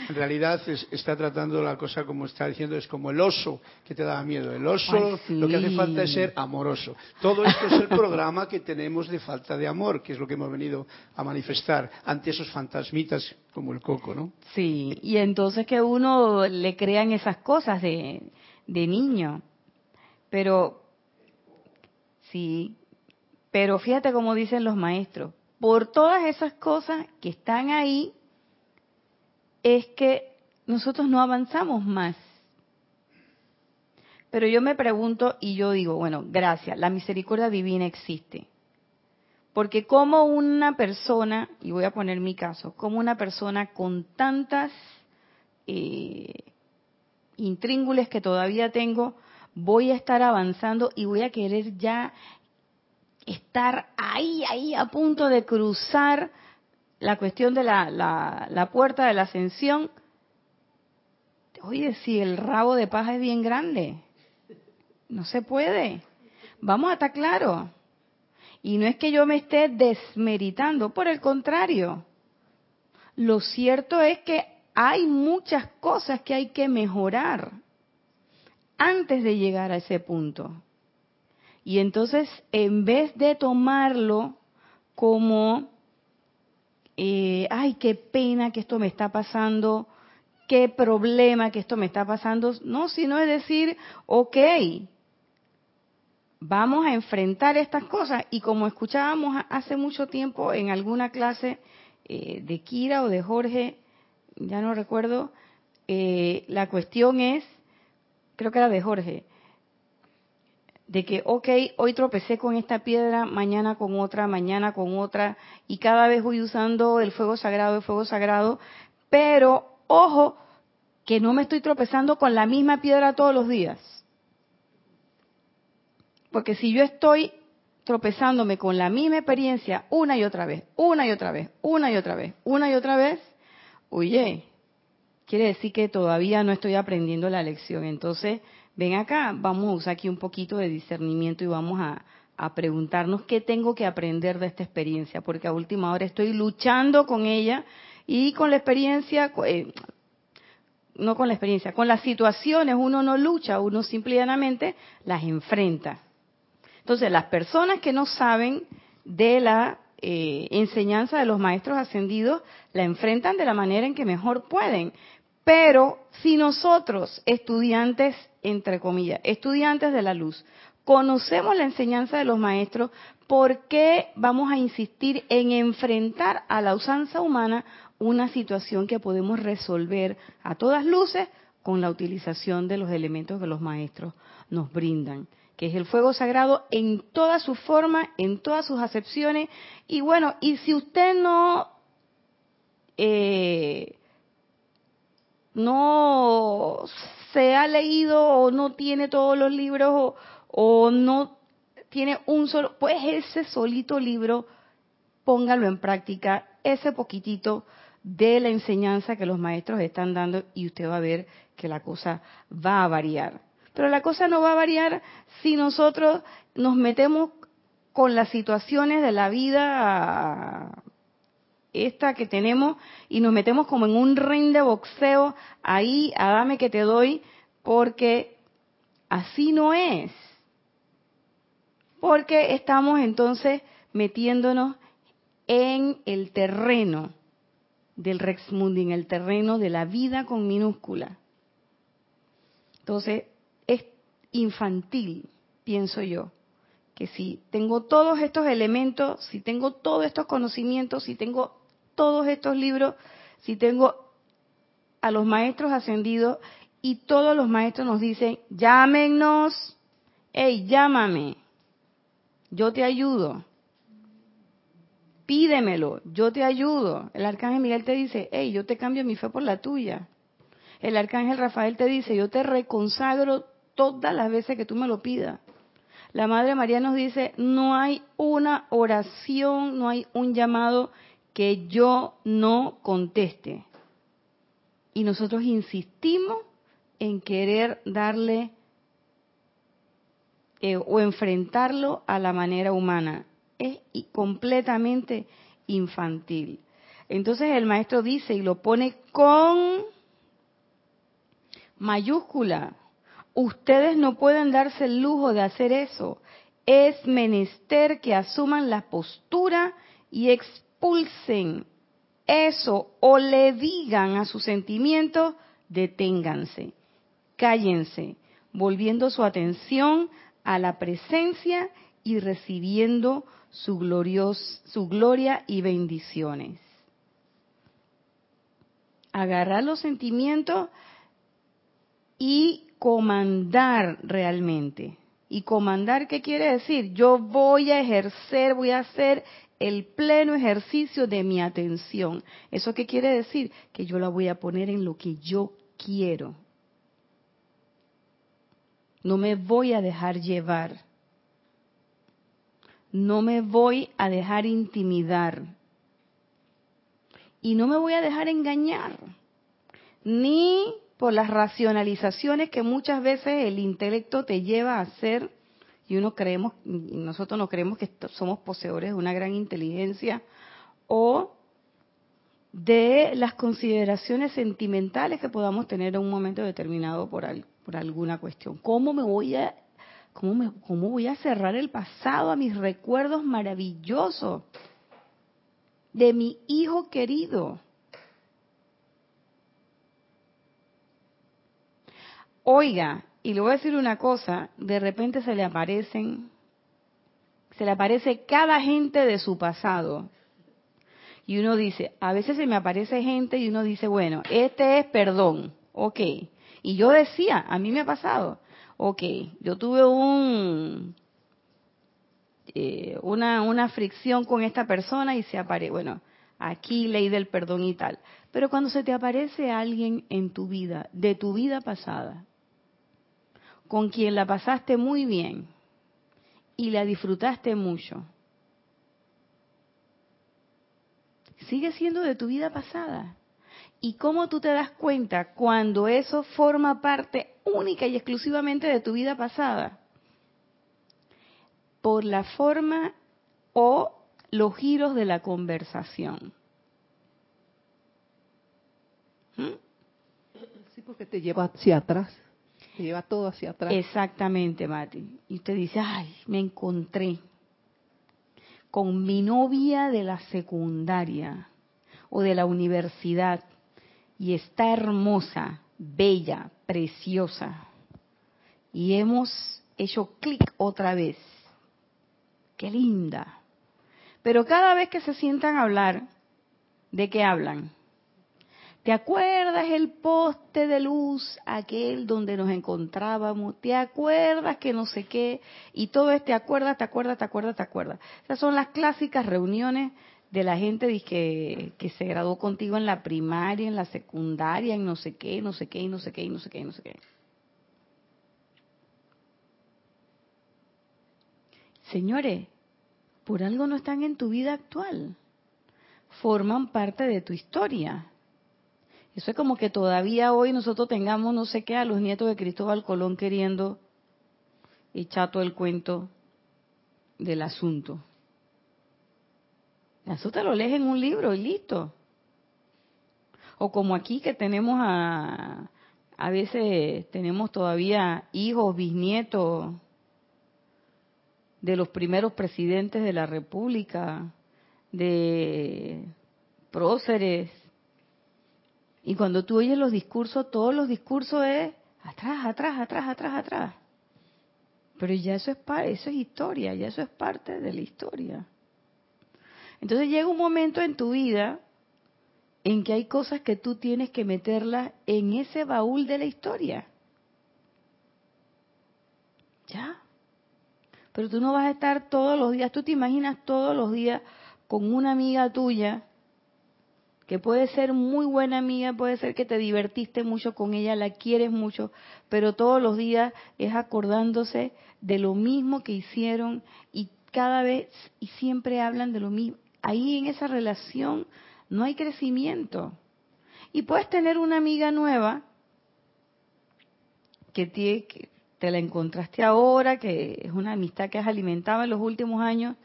En realidad es- está tratando la cosa como está diciendo, es como el oso que te daba miedo. El oso Ay, sí. lo que hace falta es ser amoroso. Todo esto es el programa que tenemos de falta de amor, que es lo que hemos venido a manifestar ante esos fantasmitas como el coco, ¿no? Sí, y entonces que uno le crean esas cosas de, de niño. Pero, sí, pero fíjate como dicen los maestros, por todas esas cosas que están ahí, es que nosotros no avanzamos más. Pero yo me pregunto y yo digo, bueno, gracias, la misericordia divina existe. Porque como una persona, y voy a poner mi caso, como una persona con tantas eh, intríngules que todavía tengo, voy a estar avanzando y voy a querer ya estar ahí, ahí a punto de cruzar la cuestión de la, la, la puerta de la ascensión. Oye, si el rabo de paja es bien grande, no se puede. Vamos a estar claros. Y no es que yo me esté desmeritando, por el contrario. Lo cierto es que hay muchas cosas que hay que mejorar antes de llegar a ese punto. Y entonces, en vez de tomarlo como, eh, ay, qué pena que esto me está pasando, qué problema que esto me está pasando, no, sino es decir, ok, vamos a enfrentar estas cosas. Y como escuchábamos hace mucho tiempo en alguna clase eh, de Kira o de Jorge, ya no recuerdo, eh, la cuestión es, creo que era de Jorge, de que, ok, hoy tropecé con esta piedra, mañana con otra, mañana con otra, y cada vez voy usando el fuego sagrado, el fuego sagrado, pero ojo, que no me estoy tropezando con la misma piedra todos los días. Porque si yo estoy tropezándome con la misma experiencia una y otra vez, una y otra vez, una y otra vez, una y otra vez, oye, quiere decir que todavía no estoy aprendiendo la lección. Entonces, ven acá, vamos a usar aquí un poquito de discernimiento y vamos a, preguntarnos qué tengo que aprender de esta experiencia, porque a última hora estoy luchando con ella y con la experiencia, eh, no con la experiencia, con las situaciones uno no lucha, uno simplemente las enfrenta. Entonces, las personas que no saben de la eh, enseñanza de los maestros ascendidos, la enfrentan de la manera en que mejor pueden. Pero si nosotros, estudiantes, entre comillas, estudiantes de la luz, conocemos la enseñanza de los maestros, ¿por qué vamos a insistir en enfrentar a la usanza humana una situación que podemos resolver a todas luces con la utilización de los elementos que los maestros nos brindan? que es el fuego sagrado en todas sus formas, en todas sus acepciones. Y bueno, y si usted no, eh, no se ha leído o no tiene todos los libros o, o no tiene un solo, pues ese solito libro, póngalo en práctica, ese poquitito de la enseñanza que los maestros están dando y usted va a ver que la cosa va a variar. Pero la cosa no va a variar si nosotros nos metemos con las situaciones de la vida esta que tenemos y nos metemos como en un ring de boxeo ahí a dame que te doy porque así no es. Porque estamos entonces metiéndonos en el terreno del Rex Mundi, en el terreno de la vida con minúscula. Entonces, es infantil, pienso yo, que si tengo todos estos elementos, si tengo todos estos conocimientos, si tengo todos estos libros, si tengo a los maestros ascendidos y todos los maestros nos dicen, llámenos, hey, llámame, yo te ayudo, pídemelo, yo te ayudo. El arcángel Miguel te dice, hey, yo te cambio mi fe por la tuya. El arcángel Rafael te dice, yo te reconsagro todas las veces que tú me lo pidas. La Madre María nos dice, no hay una oración, no hay un llamado que yo no conteste. Y nosotros insistimos en querer darle eh, o enfrentarlo a la manera humana. Es completamente infantil. Entonces el maestro dice y lo pone con mayúscula. Ustedes no pueden darse el lujo de hacer eso. Es menester que asuman la postura y expulsen eso o le digan a sus sentimientos, deténganse, cállense, volviendo su atención a la presencia y recibiendo su, glorios, su gloria y bendiciones. Agarrar los sentimientos y comandar realmente. ¿Y comandar qué quiere decir? Yo voy a ejercer, voy a hacer el pleno ejercicio de mi atención. ¿Eso qué quiere decir? Que yo la voy a poner en lo que yo quiero. No me voy a dejar llevar. No me voy a dejar intimidar. Y no me voy a dejar engañar. Ni por las racionalizaciones que muchas veces el intelecto te lleva a hacer y uno creemos, nosotros no creemos que somos poseedores de una gran inteligencia, o de las consideraciones sentimentales que podamos tener en un momento determinado por, por alguna cuestión. ¿Cómo me voy a cómo, me, cómo voy a cerrar el pasado a mis recuerdos maravillosos de mi hijo querido? Oiga, y le voy a decir una cosa, de repente se le aparecen, se le aparece cada gente de su pasado. Y uno dice, a veces se me aparece gente y uno dice, bueno, este es perdón, ok. Y yo decía, a mí me ha pasado, ok, yo tuve un, eh, una, una fricción con esta persona y se aparece, bueno, aquí ley del perdón y tal. Pero cuando se te aparece alguien en tu vida, de tu vida pasada, con quien la pasaste muy bien y la disfrutaste mucho, sigue siendo de tu vida pasada. ¿Y cómo tú te das cuenta cuando eso forma parte única y exclusivamente de tu vida pasada? Por la forma o los giros de la conversación. ¿Mm? Sí, porque te lleva hacia atrás. Lleva todo hacia atrás. Exactamente, Mati. Y usted dice, ay, me encontré con mi novia de la secundaria o de la universidad y está hermosa, bella, preciosa. Y hemos hecho clic otra vez. Qué linda. Pero cada vez que se sientan a hablar, ¿de qué hablan? ¿Te acuerdas el poste de luz, aquel donde nos encontrábamos? ¿Te acuerdas que no sé qué? Y todo es te acuerdas, te acuerdas, te acuerdas, te acuerdas. Esas son las clásicas reuniones de la gente que, que se graduó contigo en la primaria, en la secundaria, en no sé qué, no sé qué, y no sé qué, y no sé qué, y no sé qué. Señores, por algo no están en tu vida actual. Forman parte de tu historia eso es como que todavía hoy nosotros tengamos, no sé qué, a los nietos de Cristóbal Colón queriendo echar todo el cuento del asunto. Eso te lo lees en un libro y listo. O como aquí que tenemos a, a veces tenemos todavía hijos, bisnietos de los primeros presidentes de la República, de próceres, y cuando tú oyes los discursos, todos los discursos es atrás, atrás, atrás, atrás, atrás. Pero ya eso es, eso es historia, ya eso es parte de la historia. Entonces llega un momento en tu vida en que hay cosas que tú tienes que meterlas en ese baúl de la historia. ¿Ya? Pero tú no vas a estar todos los días, tú te imaginas todos los días con una amiga tuya que puede ser muy buena amiga, puede ser que te divertiste mucho con ella, la quieres mucho, pero todos los días es acordándose de lo mismo que hicieron y cada vez y siempre hablan de lo mismo. Ahí en esa relación no hay crecimiento. Y puedes tener una amiga nueva que, te la encontraste ahora, que es una amistad que has alimentado en los últimos años,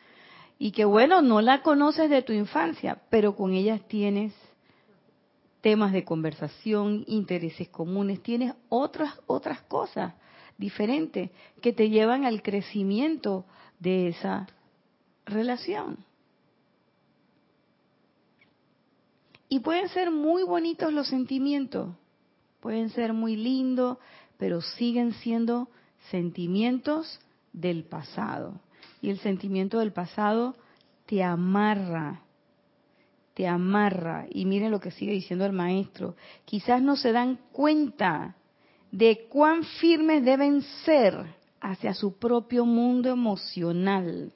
y que bueno, no la conoces de tu infancia, pero con ellas tienes temas de conversación, intereses comunes, tienes otras otras cosas diferentes que te llevan al crecimiento de esa relación. Y pueden ser muy bonitos los sentimientos, pueden ser muy lindos, pero siguen siendo sentimientos del pasado. Y el sentimiento del pasado te amarra, te amarra. Y miren lo que sigue diciendo el maestro. Quizás no se dan cuenta de cuán firmes deben ser hacia su propio mundo emocional.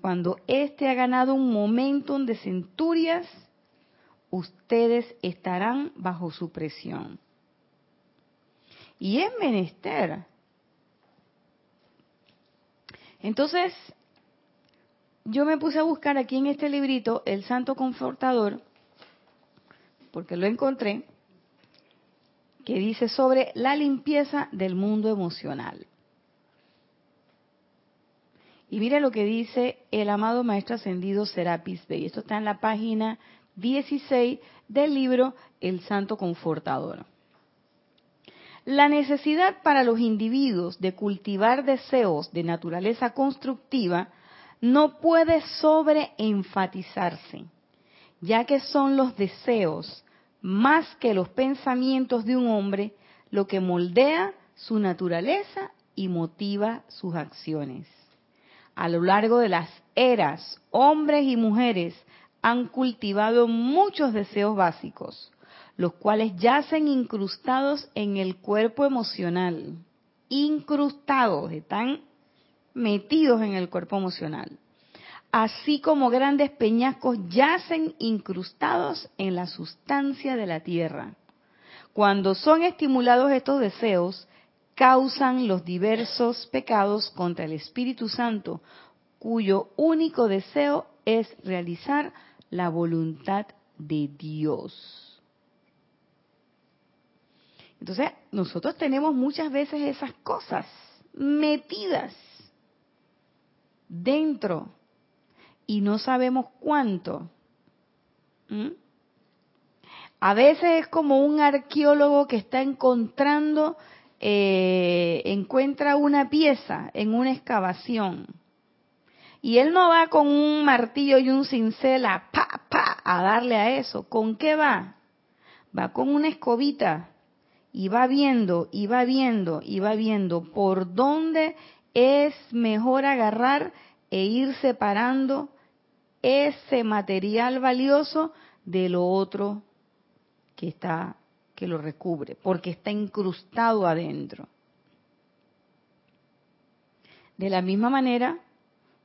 Cuando éste ha ganado un momentum de centurias, ustedes estarán bajo su presión. Y es menester. Entonces, yo me puse a buscar aquí en este librito el Santo Confortador, porque lo encontré, que dice sobre la limpieza del mundo emocional. Y mire lo que dice el amado Maestro Ascendido Serapis Bey. Esto está en la página 16 del libro El Santo Confortador. La necesidad para los individuos de cultivar deseos de naturaleza constructiva no puede sobreenfatizarse, ya que son los deseos más que los pensamientos de un hombre lo que moldea su naturaleza y motiva sus acciones. A lo largo de las eras, hombres y mujeres han cultivado muchos deseos básicos, los cuales yacen incrustados en el cuerpo emocional, incrustados, están metidos en el cuerpo emocional, así como grandes peñascos yacen incrustados en la sustancia de la tierra. Cuando son estimulados estos deseos, causan los diversos pecados contra el Espíritu Santo, cuyo único deseo es realizar la voluntad de Dios. Entonces, nosotros tenemos muchas veces esas cosas metidas dentro y no sabemos cuánto. ¿Mm? A veces es como un arqueólogo que está encontrando, eh, encuentra una pieza en una excavación y él no va con un martillo y un cincel a pa, pa, a darle a eso. ¿Con qué va? Va con una escobita y va viendo, y va viendo, y va viendo por dónde es mejor agarrar e ir separando ese material valioso de lo otro que está que lo recubre, porque está incrustado adentro. De la misma manera,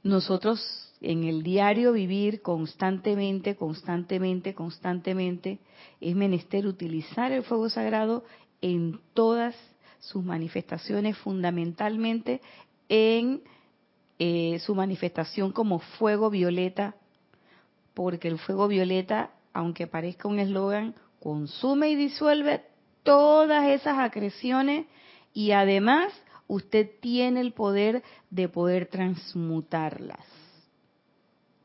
nosotros en el diario vivir constantemente, constantemente, constantemente, es menester utilizar el fuego sagrado en todas sus manifestaciones, fundamentalmente en eh, su manifestación como fuego violeta, porque el fuego violeta, aunque parezca un eslogan, consume y disuelve todas esas acreciones y además usted tiene el poder de poder transmutarlas.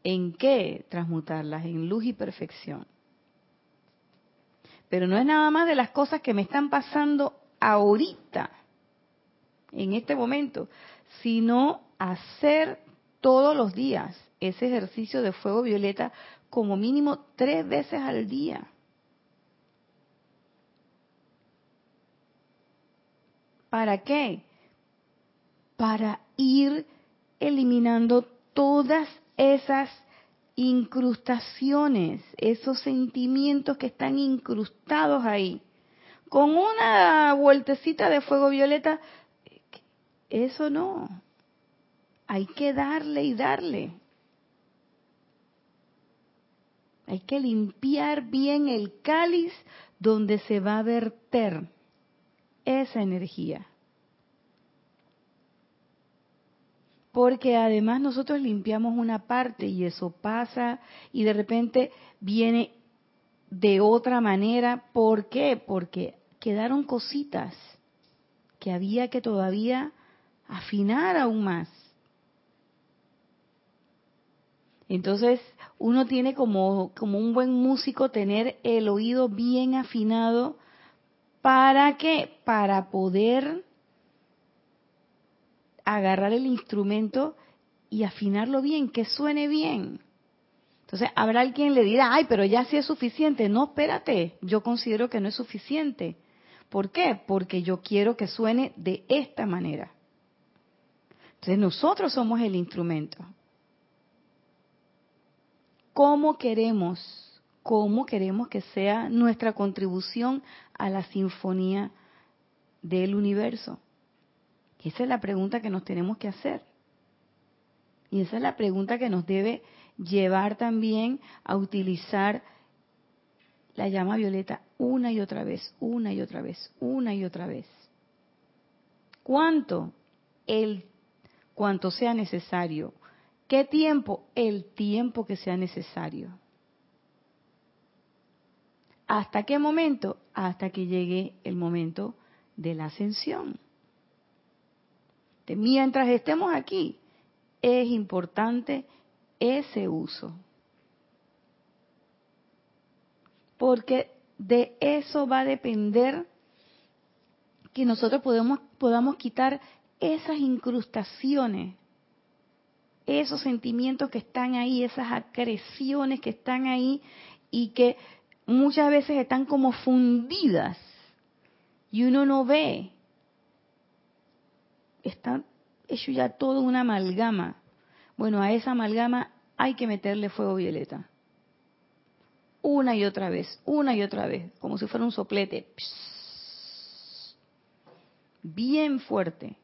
¿En qué transmutarlas? En luz y perfección. Pero no es nada más de las cosas que me están pasando ahorita, en este momento, sino hacer todos los días ese ejercicio de fuego violeta como mínimo tres veces al día. ¿Para qué? para ir eliminando todas esas incrustaciones, esos sentimientos que están incrustados ahí. Con una vueltecita de fuego violeta, eso no. Hay que darle y darle. Hay que limpiar bien el cáliz donde se va a verter esa energía. Porque además nosotros limpiamos una parte y eso pasa y de repente viene de otra manera. ¿Por qué? Porque quedaron cositas que había que todavía afinar aún más. Entonces, uno tiene como, como un buen músico tener el oído bien afinado para que, para poder agarrar el instrumento y afinarlo bien, que suene bien. Entonces, habrá alguien le dirá, ay, pero ya sí es suficiente. No, espérate, yo considero que no es suficiente. ¿Por qué? Porque yo quiero que suene de esta manera. Entonces, nosotros somos el instrumento. ¿Cómo queremos, cómo queremos que sea nuestra contribución a la sinfonía del universo? Esa es la pregunta que nos tenemos que hacer. Y esa es la pregunta que nos debe llevar también a utilizar la llama violeta una y otra vez, una y otra vez, una y otra vez. ¿Cuánto? El cuanto sea necesario. ¿Qué tiempo? El tiempo que sea necesario. ¿Hasta qué momento? Hasta que llegue el momento de la ascensión. Mientras estemos aquí, es importante ese uso. Porque de eso va a depender que nosotros podamos quitar esas incrustaciones, esos sentimientos que están ahí, esas acreciones que están ahí y que muchas veces están como fundidas y uno no ve. Está hecho ya todo una amalgama. Bueno, a esa amalgama hay que meterle fuego violeta. Una y otra vez, una y otra vez, como si fuera un soplete. Bien fuerte.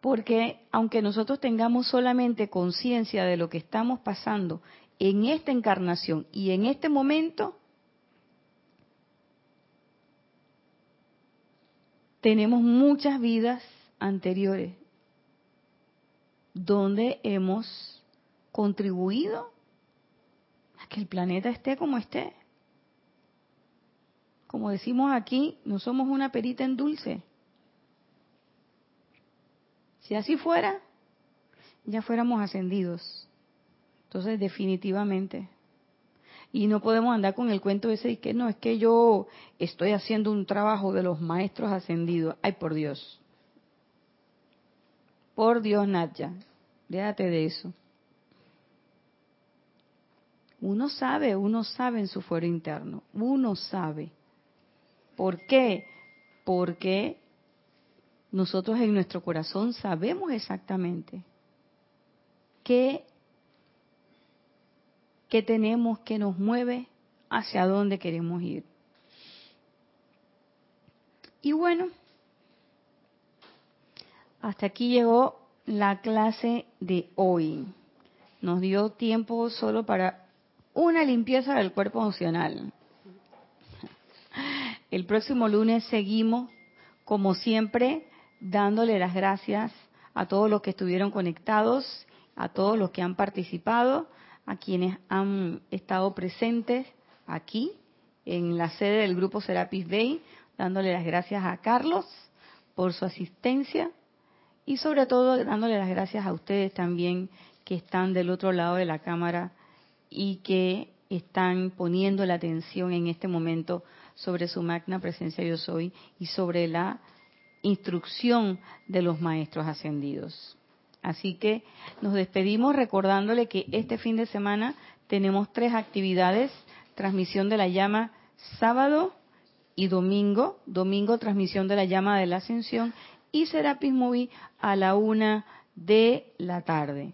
Porque aunque nosotros tengamos solamente conciencia de lo que estamos pasando en esta encarnación y en este momento, tenemos muchas vidas anteriores donde hemos contribuido a que el planeta esté como esté. Como decimos aquí, no somos una perita en dulce. Si así fuera, ya fuéramos ascendidos. Entonces, definitivamente. Y no podemos andar con el cuento ese de que no, es que yo estoy haciendo un trabajo de los maestros ascendidos. Ay, por Dios. Por Dios, Natya, déjate de eso. Uno sabe, uno sabe en su fuero interno, uno sabe. ¿Por qué? Porque nosotros en nuestro corazón sabemos exactamente qué, qué tenemos que nos mueve hacia dónde queremos ir. Y bueno, hasta aquí llegó la clase de hoy. Nos dio tiempo solo para una limpieza del cuerpo emocional. El próximo lunes seguimos, como siempre, dándole las gracias a todos los que estuvieron conectados, a todos los que han participado, a quienes han estado presentes aquí en la sede del grupo Serapis Bay, dándole las gracias a Carlos por su asistencia y sobre todo dándole las gracias a ustedes también que están del otro lado de la cámara y que están poniendo la atención en este momento sobre su magna presencia yo soy y sobre la instrucción de los maestros ascendidos. Así que nos despedimos recordándole que este fin de semana tenemos tres actividades, transmisión de la llama sábado y domingo, domingo transmisión de la llama de la ascensión y Serapis Movie a la una de la tarde.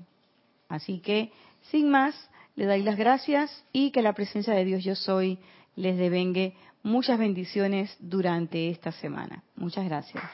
Así que, sin más, le doy las gracias y que la presencia de Dios yo soy les devengue muchas bendiciones durante esta semana. Muchas gracias.